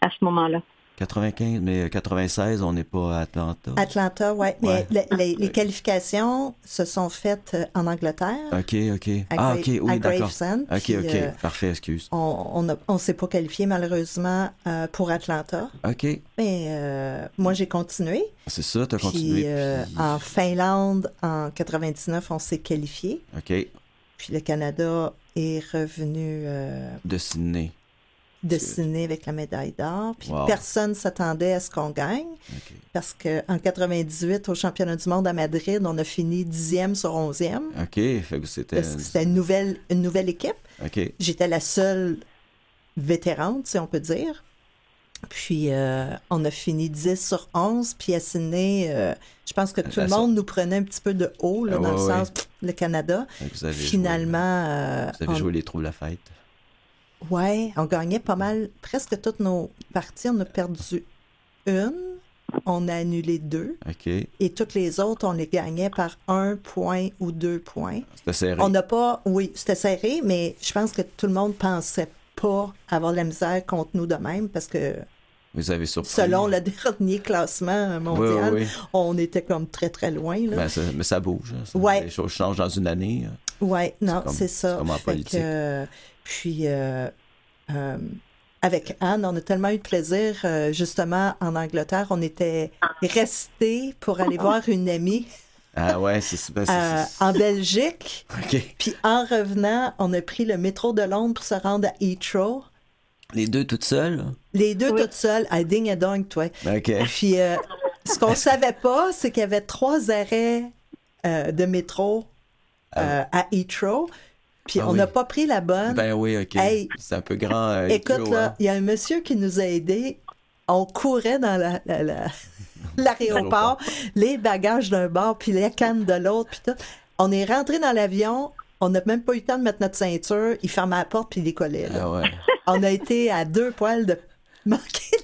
à ce moment-là.
95, mais 96, on n'est pas à Atlanta.
Atlanta, ouais. Mais
Ouais.
le- les, les qualifications se sont faites euh, en Angleterre.
Ok, ok.
à
Ah, ok, oui, d'accord. Ok, ok.
euh,
Parfait, excuse.
on ne on, s'est pas qualifié malheureusement euh, pour Atlanta.
Ok.
Mais euh, moi, j'ai continué.
C'est ça, tu as
Puis
continué.
euh,
puis-
en Finlande, en 99, on s'est qualifié.
Ok.
Puis le Canada est revenu euh,
De Sydney.
De Sydney avec la médaille d'or. Puis
Wow.
personne s'attendait à ce qu'on gagne. Parce qu'en 98, au championnat du monde à Madrid, on a fini dixième sur onzième.
Ok, fait que c'était.
Parce que C'était une nouvelle, une nouvelle équipe. J'étais la seule vétérante, si on peut dire. Puis, euh, on a fini 10 sur 11. Puis, à Sydney, euh, je pense que tout
La
le monde nous prenait un petit peu de haut, là,
Ah,
dans
ouais,
le
ouais.
sens, pff, le Canada.
Vous avez
Finalement, euh,
Joué, vous avez
on,
joué les trous de la fête.
Ouais, on gagnait pas mal, presque toutes nos parties. On a perdu une, on a annulé deux. Et toutes les autres, on les gagnait par un point ou deux points.
C'était serré.
On n'a pas, oui, c'était serré, mais je pense que tout le monde pensait pas avoir de la misère contre nous de même parce que
Vous avez surpris.
selon le dernier classement
Oui,
mondial,
oui, oui.
on était comme très très loin. Là.
Ben, ça- mais ça bouge. hein. Ça-
Ouais.
Les choses changent dans une année. hein.
ouais, non, c'est ça.
c'est comme en politique.
que, puis euh, euh, avec Anne, on a tellement eu de plaisir. euh, justement, en Angleterre, on était restés pour aller voir une amie
Ah ouais, c'est ben,
euh, en Belgique.
OK.
Puis en revenant, on a pris le métro de Londres pour se rendre à Heathrow.
Les deux toutes seules?
Les deux
Oui.
toutes seules, à ding et dong, toi.
OK.
Puis euh, ce qu'on savait pas, c'est qu'il y avait trois arrêts euh, de métro euh, à Heathrow. Puis
Ah
on
oui.
n'a pas pris la bonne.
Ben oui, OK.
Hey.
c'est un peu grand. euh,
Écoute,
hein.
il y a un monsieur qui nous a aidés. On courait dans la- la- la- l'aéroport, les bagages d'un bord, puis les cannes de l'autre, puis tout. On est rentré dans l'avion. On n'a même pas eu le temps de mettre notre ceinture. Il fermait la porte, puis il décollait. là.
Ah ouais.
On a été à deux poils de manquer.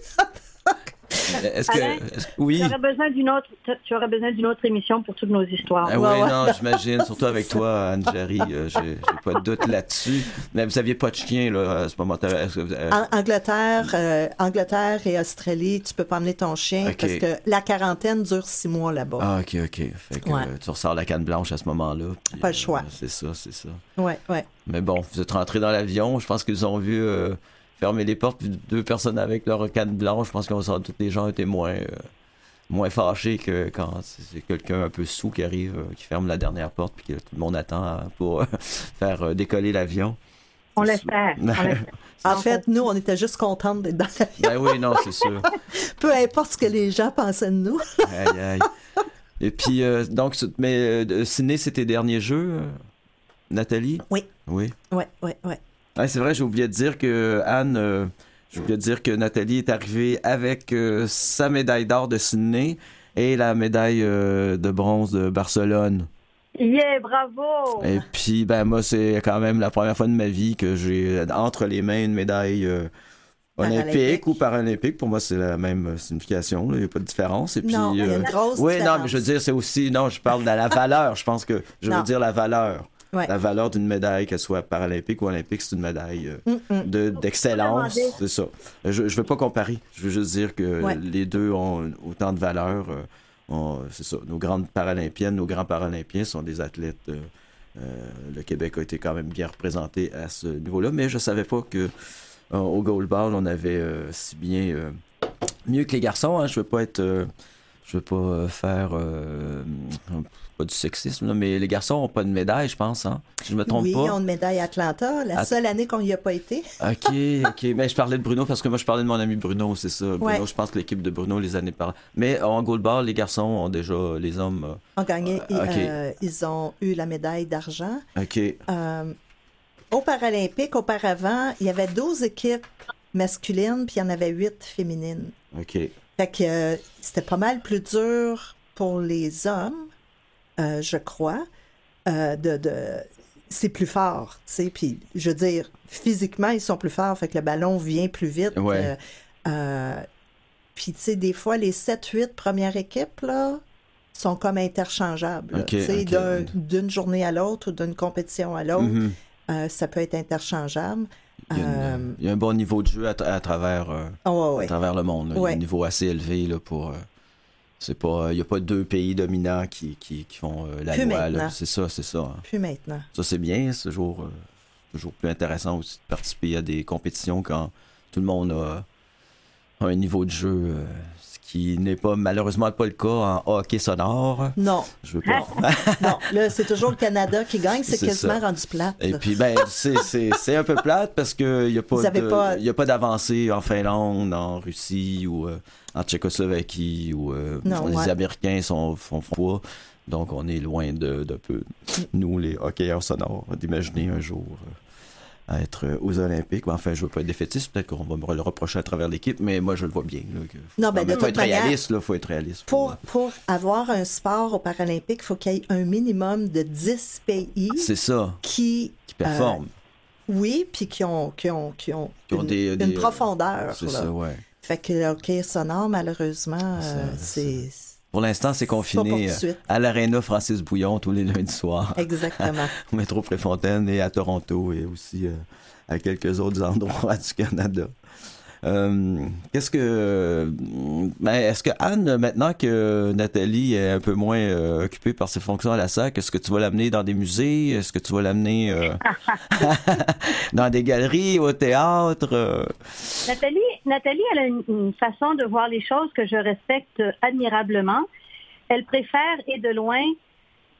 Est-ce que.
Alain,
est-ce- Oui.
Tu aurais besoin d'une autre, tu aurais besoin d'une autre émission pour toutes nos histoires.
Ah oui,
ouais.
non, j'imagine, surtout avec toi, Anne-Jarry, euh, j'ai j'ai pas de doute là-dessus. Mais vous aviez pas de chien, là, à ce moment-là. Est-ce que vous- euh,
En- Angleterre, euh, Angleterre et Australie, tu peux pas emmener ton chien parce que la quarantaine dure six mois là-bas.
Ah, ok, ok. Fait que
Ouais.
euh, tu ressors la canne blanche à ce moment-là. puis,
Pas le
euh,
choix.
c'est ça, c'est ça.
Ouais, ouais.
Mais bon, vous êtes rentré dans l'avion. Je pense qu'ils ont vu euh, fermer les portes, puis deux personnes avec leur canne blanche. Je pense qu'on tous les gens étaient moins, euh, moins fâchés que quand c'est quelqu'un un peu sous qui arrive, euh, qui ferme la dernière porte, puis que tout le monde attend euh, pour faire décoller l'avion.
On on l'espère.
En fait, nous, on était juste contentes d'être dans l'avion.
ben oui, non, c'est sûr.
Peu importe ce que les gens pensaient de nous.
Aïe, aïe. Et puis, euh, donc, mais euh, Ciné, c'était tes derniers jeux, euh, Nathalie?
Oui.
Oui.
Ouais, ouais, ouais.
Ouais, c'est vrai, j'ai oublié de dire que Anne, euh, j'ai oublié de dire que Nathalie est arrivée avec euh, sa médaille d'or de Sydney et la médaille euh, de bronze de Barcelone.
Yeah, bravo!
Et puis, ben moi, c'est quand même la première fois de ma vie que j'ai euh, entre les mains une médaille euh, olympique ou paralympique. Pour moi, c'est la même signification. Il n'y a pas de différence. Et puis,
non, il y a une grosse
oui, non, mais je veux dire, c'est aussi. Non, je parle de la valeur. Je pense que je veux dire la valeur.
Ouais.
La valeur d'une médaille, qu'elle soit paralympique ou olympique, c'est une médaille euh,
Mm, mm.
de- d'excellence. c'est ça. Je ne veux pas comparer. Je veux juste dire que
Ouais.
les deux ont autant de valeur. euh, c'est ça. Nos grandes paralympiennes, nos grands paralympiens sont des athlètes. euh, le Québec a été quand même bien représenté à ce niveau-là, mais je savais pas que au goal ball on avait si bien mieux que les garçons. Hein. Je veux pas être, je veux pas faire euh, pas du sexisme, là, mais les garçons ont pas de médaille, je pense. Hein. Si je me trompe
oui,
pas.
ils ont une médaille Atlanta. La
At-
seule année qu'on n'y a pas été.
OK, OK. Mais je parlais de Bruno parce que moi, je parlais de mon ami Bruno, c'est ça. Bruno,
Ouais.
je pense que l'équipe de Bruno les années par. Mais en goalball, les garçons ont déjà, les hommes. euh,
ont gagné. Euh, ils ont eu la médaille d'argent.
OK.
Euh, Aux Paralympiques, auparavant, il y avait 12 équipes masculines, puis il y en avait 8 féminines.
OK.
Fait que euh, c'était pas mal plus dur pour les hommes, euh, je crois, euh, de, de... c'est plus fort, tu sais. Puis, je veux dire, physiquement, ils sont plus forts, fait que le ballon vient plus vite.
Ouais.
euh, puis, tu sais, des fois, les 7-8 premières équipes, là, sont comme interchangeables. là.
Ok,
Tu sais,
ok.
d'un- d'une journée à l'autre ou d'une compétition à l'autre,
Mhm.
euh, ça peut être interchangeable.
Il y, a une-
Euh,
il y a un bon niveau de jeu à, tra- à travers, euh,
oh, ouais,
à travers le monde. là. Il y a
Ouais.
un niveau assez élevé là, pour. euh, c'est pas, il n'y a pas deux pays dominants qui, qui, qui font euh, la loi. C'est ça, c'est ça. hein.
Plus maintenant.
Ça, c'est bien. C'est toujours, euh, toujours plus intéressant aussi de participer à des compétitions quand tout le monde a, a un niveau de jeu, euh, qui n'est pas malheureusement pas le cas en hockey sonore.
Non,
Je veux pas.
non. Là, c'est toujours le Canada qui gagne. C'est quasiment
ça.
rendu plate.
Et puis, ben, c'est- un peu plate parce qu'il n'y a pas de-
pas-
y a pas d'avancée en Finlande, en Russie ou euh, en Tchécoslovaquie où euh,
Non,
les
ouais.
Américains sont, font pas. Donc, on est loin de, de peu, nous, les hockeyeurs sonores, d'imaginer un jour euh, être euh, aux Olympiques. Enfin, je veux pas être défaitiste, peut-être qu'on va me le reprocher à travers l'équipe, mais moi, je le vois bien. Là,
Non, ben, de
faut
toute
être
manière,
réaliste, là, faut être réaliste. Faut,
Pour, avoir un sport aux Paralympiques, il faut qu'il y ait un minimum de 10 pays
C'est ça,
qui,
qui performe.
oui, puis qui ont, qui ont, qui ont,
Qui ont
une,
des-
une
des-
profondeur.
c'est ça, ouais.
Fait que le hockey sonore, malheureusement, euh, c'est
Pour l'instant, c'est confiné euh, à l'Arena Francis Bouillon tous les lundis soirs.
Exactement.
au métro Préfontaine et à Toronto et aussi euh, à quelques autres endroits du Canada. Euh, Qu'est-ce que. Ben, Est-ce que Anne, maintenant que Nathalie est un peu moins euh, occupée par ses fonctions à la SAC, est-ce que tu vas l'amener dans des musées? Est-ce que tu vas l'amener euh, dans des galeries, au théâtre?
Nathalie, Nathalie, elle a une, une façon de voir les choses que je respecte admirablement. Elle préfère, et de loin,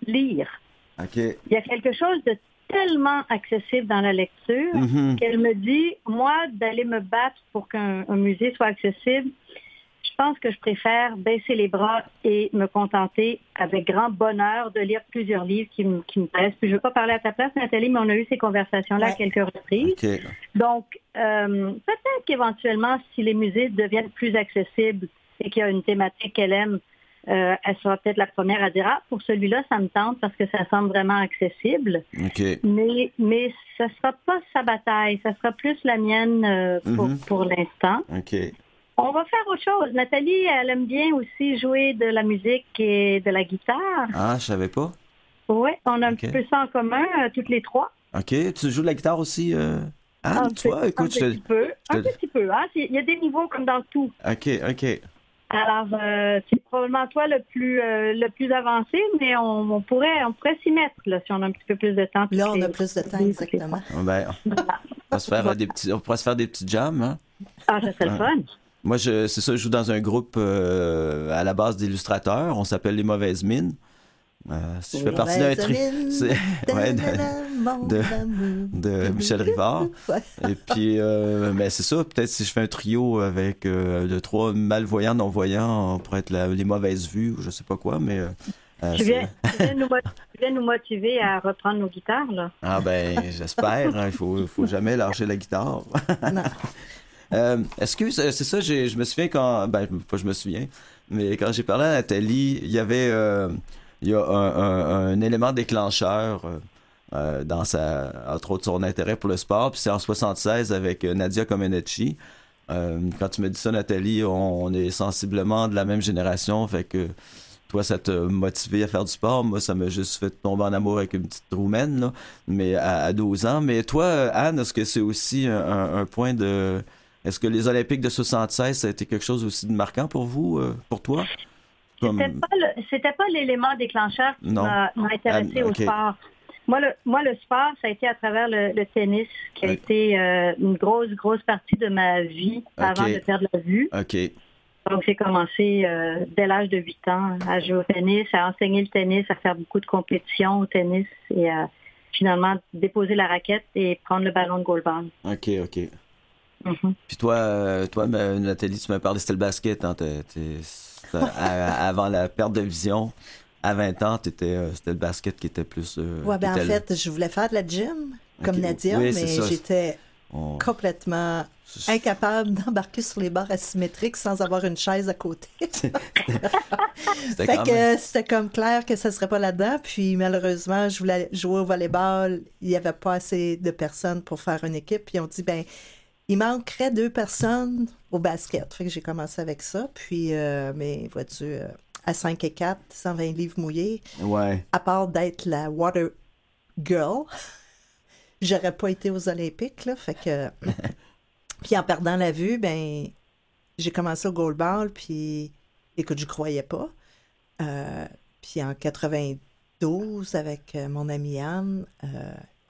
lire.
OK.
Il y a quelque chose de tellement accessible dans la lecture
Mhm.
qu'elle me dit, moi, d'aller me battre pour qu'un un musée soit accessible, je pense que je préfère baisser les bras et me contenter avec grand bonheur de lire plusieurs livres qui, me- qui me plaisent. Puis je ne veux pas parler à ta place, Nathalie, mais on a eu ces conversations-là à quelques reprises. Donc, euh, peut-être qu'éventuellement, si les musées deviennent plus accessibles et qu'il y a une thématique qu'elle aime, euh, elle sera peut-être la première à dire, ah, pour celui-là, ça me tente parce que ça semble vraiment accessible. Mais, mais ça sera pas sa bataille, ça sera plus la mienne euh, pour,
Mhm.
pour l'instant. On va faire autre chose. Nathalie, elle aime bien aussi jouer de la musique et de la guitare.
Ah, je savais pas.
Oui, on a un petit peu ça en commun, euh, toutes les trois.
OK. Tu joues de la guitare aussi, Anne,
un,
tu vois?
petit-
Écoute,
un
je
petit peu. Un petit peu. Hein? Il y a des niveaux comme dans tout.
OK, OK.
Alors, euh, c'est probablement toi le plus euh, le plus avancé, mais on, on pourrait on pourrait s'y mettre là, si on a un petit peu plus de temps.
Là, on a plus de temps, exactement.
Ben, on va se faire euh, des petits, on pourra se faire des petits jams. Hein?
Ah, ça serait le fun.
Moi, je, c'est ça, je joue dans un groupe euh, à la base d'illustrateurs. On s'appelle Les Mauvaises Mines. Euh, si je fais partie d'un
mine,
ouais, de- de- Michel Rivard. Et puis, euh, ben, c'est ça. Peut-être si je fais un trio avec euh, de trois malvoyants, non-voyants, on pourrait être la- les mauvaises vues ou je sais pas quoi, mais. euh, euh,
Tu
c'est-
viens, tu viens nous, mot- tu viens nous motiver à reprendre nos guitares là.
Ah ben, j'espère. hein, Il faut, faut jamais lâcher la guitare.
Non.
Euh, Est-ce que c'est ça, je me souviens quand, ben pas je me souviens, mais quand j'ai parlé à Nathalie, il y avait, euh, il y a un, élément déclencheur euh, euh, dans sa, entre autres son intérêt pour le sport, puis c'est en 76 avec euh, Nadia Comaneci. Quand tu me dis ça, Nathalie, on, est sensiblement de la même génération, fait que toi, ça t'a motivé à faire du sport. Moi, ça m'a juste fait tomber en amour avec une petite roumaine, là, mais à, à 12 ans. Mais toi, Anne, est-ce que c'est aussi un, point de... Est-ce que les Olympiques de 76, ça a été quelque chose aussi de marquant pour vous, pour toi? Comme...
C'était pas le- c'était pas l'élément déclencheur qui m'a intéressé
Ah,
au sport. Moi le, moi, le sport, ça a été à travers le, le tennis, qui a été euh, une grosse, grosse partie de ma vie avant de perdre la vue.
OK.
Donc, j'ai commencé euh, dès l'âge de 8 ans à jouer au tennis, à enseigner le tennis, à faire beaucoup de compétitions au tennis et à finalement déposer la raquette et prendre le ballon de goalball.
OK, OK.
Mhm.
Puis toi, euh, toi Nathalie, tu m'as parlé, c'était le basket. Hein, à- avant la perte de vision, à 20 ans, euh, c'était le basket qui était plus... euh,
Ouais, ben, en fait, je voulais faire de la gym. comme
Ok.
Nadia,
Oui,
mais j'étais
On-
complètement incapable d'embarquer sur les barres asymétriques sans avoir une chaise à côté.
C'était
Fait que euh, c'était comme clair que ça serait pas là-dedans. Puis malheureusement, je voulais jouer au volleyball. Il n'y avait pas assez de personnes pour faire une équipe. Puis on dit, ben, il manquerait deux personnes au basket. Fait que j'ai commencé avec ça. Puis, euh, mais vois-tu, euh, à 5 et 4, 120 livres mouillés,
Ouais.
à part d'être la water girl, j'aurais pas été aux Olympiques, là. Fait que. puis en perdant la vue, ben, j'ai commencé au goalball, puis écoute, je croyais pas. Euh, puis en 92, avec euh, mon ami Anne,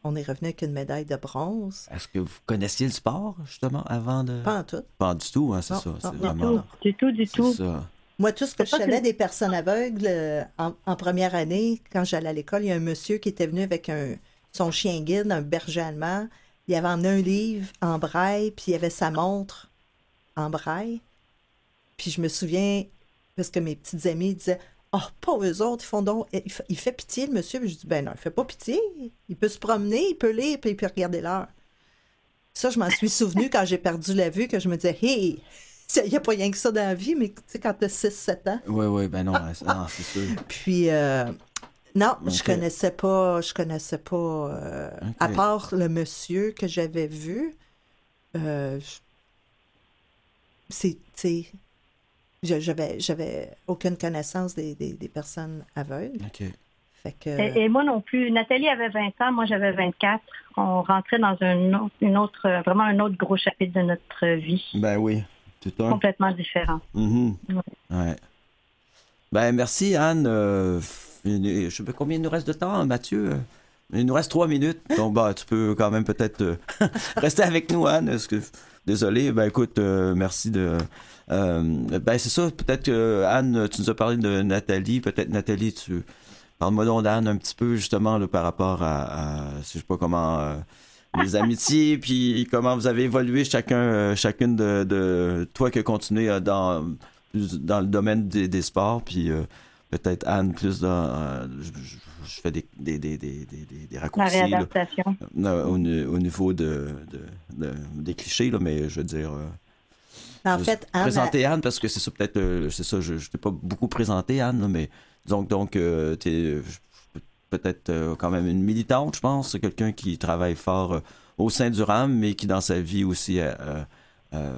on est revenu avec une médaille de bronze.
Est-ce que vous connaissiez le sport, justement, avant de...
Pas en tout.
Pas du tout, hein, c'est ça.
non,
vraiment...
non.
Du tout, du tout.
ça.
Moi, tout ce que je
que-
savais des personnes aveugles, euh, en, en première année, quand j'allais à l'école, il y a un monsieur qui était venu avec un, son chien guide, un berger allemand. Il avait emmené un livre en braille, puis il avait sa montre en braille. Puis je me souviens, parce que mes petites amies disaient Oh, pas eux autres, ils font donc. Il fait, il fait pitié, le monsieur. Puis je dis Ben non, il fait pas pitié. Il peut se promener, il peut lire, puis il peut regarder l'heure. Ça, je m'en suis souvenu quand j'ai perdu la vue, que je me disais Hey, il n'y a pas rien que ça dans la vie, mais tu sais, quand tu as 6-7 ans.
Oui, oui, ben non, hein, c'est non, c'est sûr.
Puis, euh, non, je connaissais pas, je connaissais pas, euh, à part le monsieur que j'avais vu, euh, c'est, tu sais, je- j'avais, j'avais aucune connaissance des, des, des personnes aveugles.
OK.
Fait que,
Et, et moi non plus. Nathalie avait 20 ans, moi j'avais 24. On rentrait dans un autre, une autre, euh, vraiment un autre gros chapitre de notre vie,
Ben oui, tout un.
complètement différent.
Mhm.
Ouais.
Ouais. Ben merci Anne. Euh, je sais pas combien il nous reste de temps, Mathieu? Il nous reste trois minutes. Donc bah tu peux quand même peut-être euh, rester avec nous, Anne. Parce que désolé. Ben écoute, euh, merci de. euh, ben c'est ça. Peut-être que Anne, tu nous as parlé de Nathalie. Peut-être Nathalie, tu parle-moi donc d'Anne un petit peu justement là, par rapport à, à je sais pas comment. euh, les amitiés, puis comment vous avez évolué chacun, euh, chacune de, de toi qui a continué dans dans le domaine des, des sports, puis peut-être Anne plus dans. je, je- je fais des, des, des, des, des, des- des
La
raccourcis là, au, ni- au niveau de, de, de- des clichés, là, mais je veux dire. euh,
en
je-
fait, Anne,
présenter Anne parce que c'est ça peut-être euh, c'est ça je ne t'ai pas beaucoup présenté Anne là, mais donc donc euh, t'es peut-être euh, quand même une militante je pense c'est quelqu'un qui travaille fort euh, au sein du RAM mais qui dans sa vie aussi euh, euh,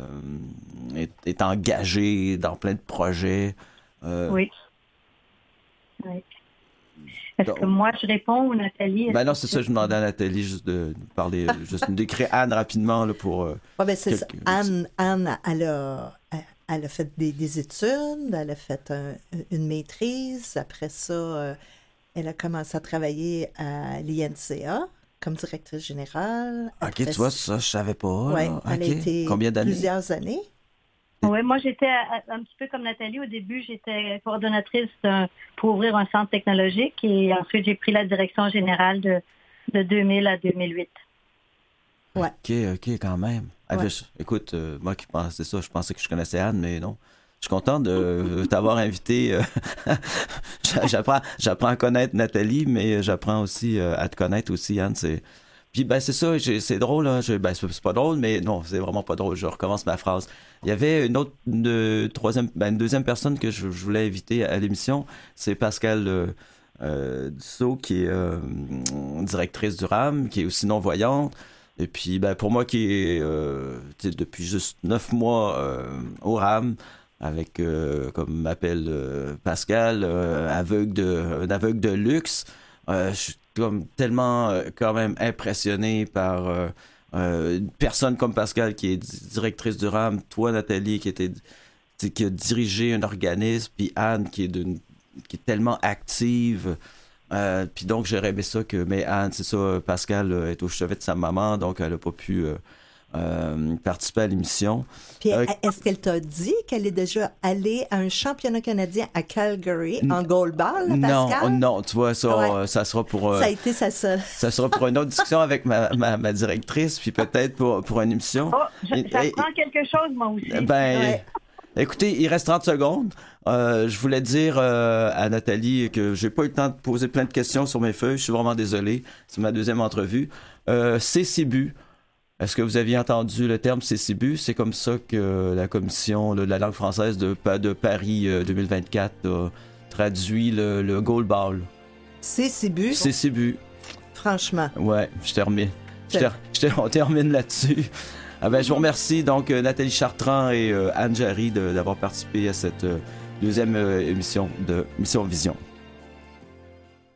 est, est engagé dans plein de projets Euh,
Oui. Oui. Est-ce que moi je réponds ou Nathalie?
ben non c'est ça je demandais à Nathalie juste de parler juste de décrire Anne rapidement là, pour euh,
Ouais, ben, c'est ça.
quelques-
Anne, Anne, elle a, elle a fait des, des études, elle a fait un- une maîtrise. Après ça, euh, elle a commencé à travailler à l'INCA comme directrice générale.
ok tu vois ça je savais pas là.
elle a
Ok.
été
combien d'années?
plusieurs années.
Oui, moi j'étais à- un petit peu comme Nathalie. Au début, j'étais coordonnatrice d'un- pour ouvrir un centre technologique et ensuite j'ai pris la direction générale de, de 2000 à 2008.
Ok, ok, quand même. Ah,
Ouais.
je- écoute, euh, moi qui pensais ça, je pensais que je connaissais Anne, mais non. Je suis content de t'avoir invité. euh, j'a- j'apprends, j'apprends à connaître Nathalie, mais j'apprends aussi euh, à te connaître aussi, Anne. C'est... Puis ben c'est ça, c'est drôle. Je- ben, c'est, pas drôle, mais non, c'est vraiment pas drôle. Je recommence ma phrase. Il y avait une autre, une, troisième, ben, une deuxième personne que je, voulais inviter à l'émission. C'est Pascal euh, euh, Dussault, qui est euh, directrice du RAM, qui est aussi non-voyante. Et puis, ben, pour moi qui est euh, depuis juste neuf mois au RAM, avec, comme m'appelle Pascal, aveugle de, un aveugle de luxe, je suis comme tellement euh, quand même impressionné par euh, euh, une personne comme Pascal qui est di- directrice du RAM, toi Nathalie qui était qui a dirigé un organisme, puis Anne qui est qui est tellement active. Puis donc, j'aurais aimé ça que. Mais Anne, c'est ça, Pascal est au chevet de sa maman, donc elle n'a pas pu euh, participer à l'émission.
Puis
Euh,
est-ce qu'elle t'a dit qu'elle est déjà allée à un championnat canadien à Calgary en goalball,
Non,
Pascal?
non, tu vois, ça,
Ouais.
euh, ça sera pour. euh,
Ça a été sa seule.
ça sera pour une autre discussion avec ma, ma, ma directrice, puis peut-être pour, pour une émission.
Oh,
Et-
j'apprends quelque chose moi aussi.
Ben,
Ouais.
Écoutez, il reste 30 secondes. Euh, je voulais dire euh, à Nathalie que j'ai pas eu le temps de poser plein de questions sur mes feuilles. Je suis vraiment désolé. C'est ma deuxième entrevue. Euh, CCBU. Est-ce que vous aviez entendu le terme CCBU? C'est comme ça que la commission de la langue française de, de Paris euh, 2024 a traduit le, le goal ball.
C'est Cibu,
CCBU.
franchement.
Ouais, je termine. Je
C'est-
ter- je ter- on termine là-dessus. Ah ben, je vous remercie donc euh, Nathalie Chartrand et euh, Anne Jarry d'avoir participé à cette euh, deuxième euh, émission de Mission Vision.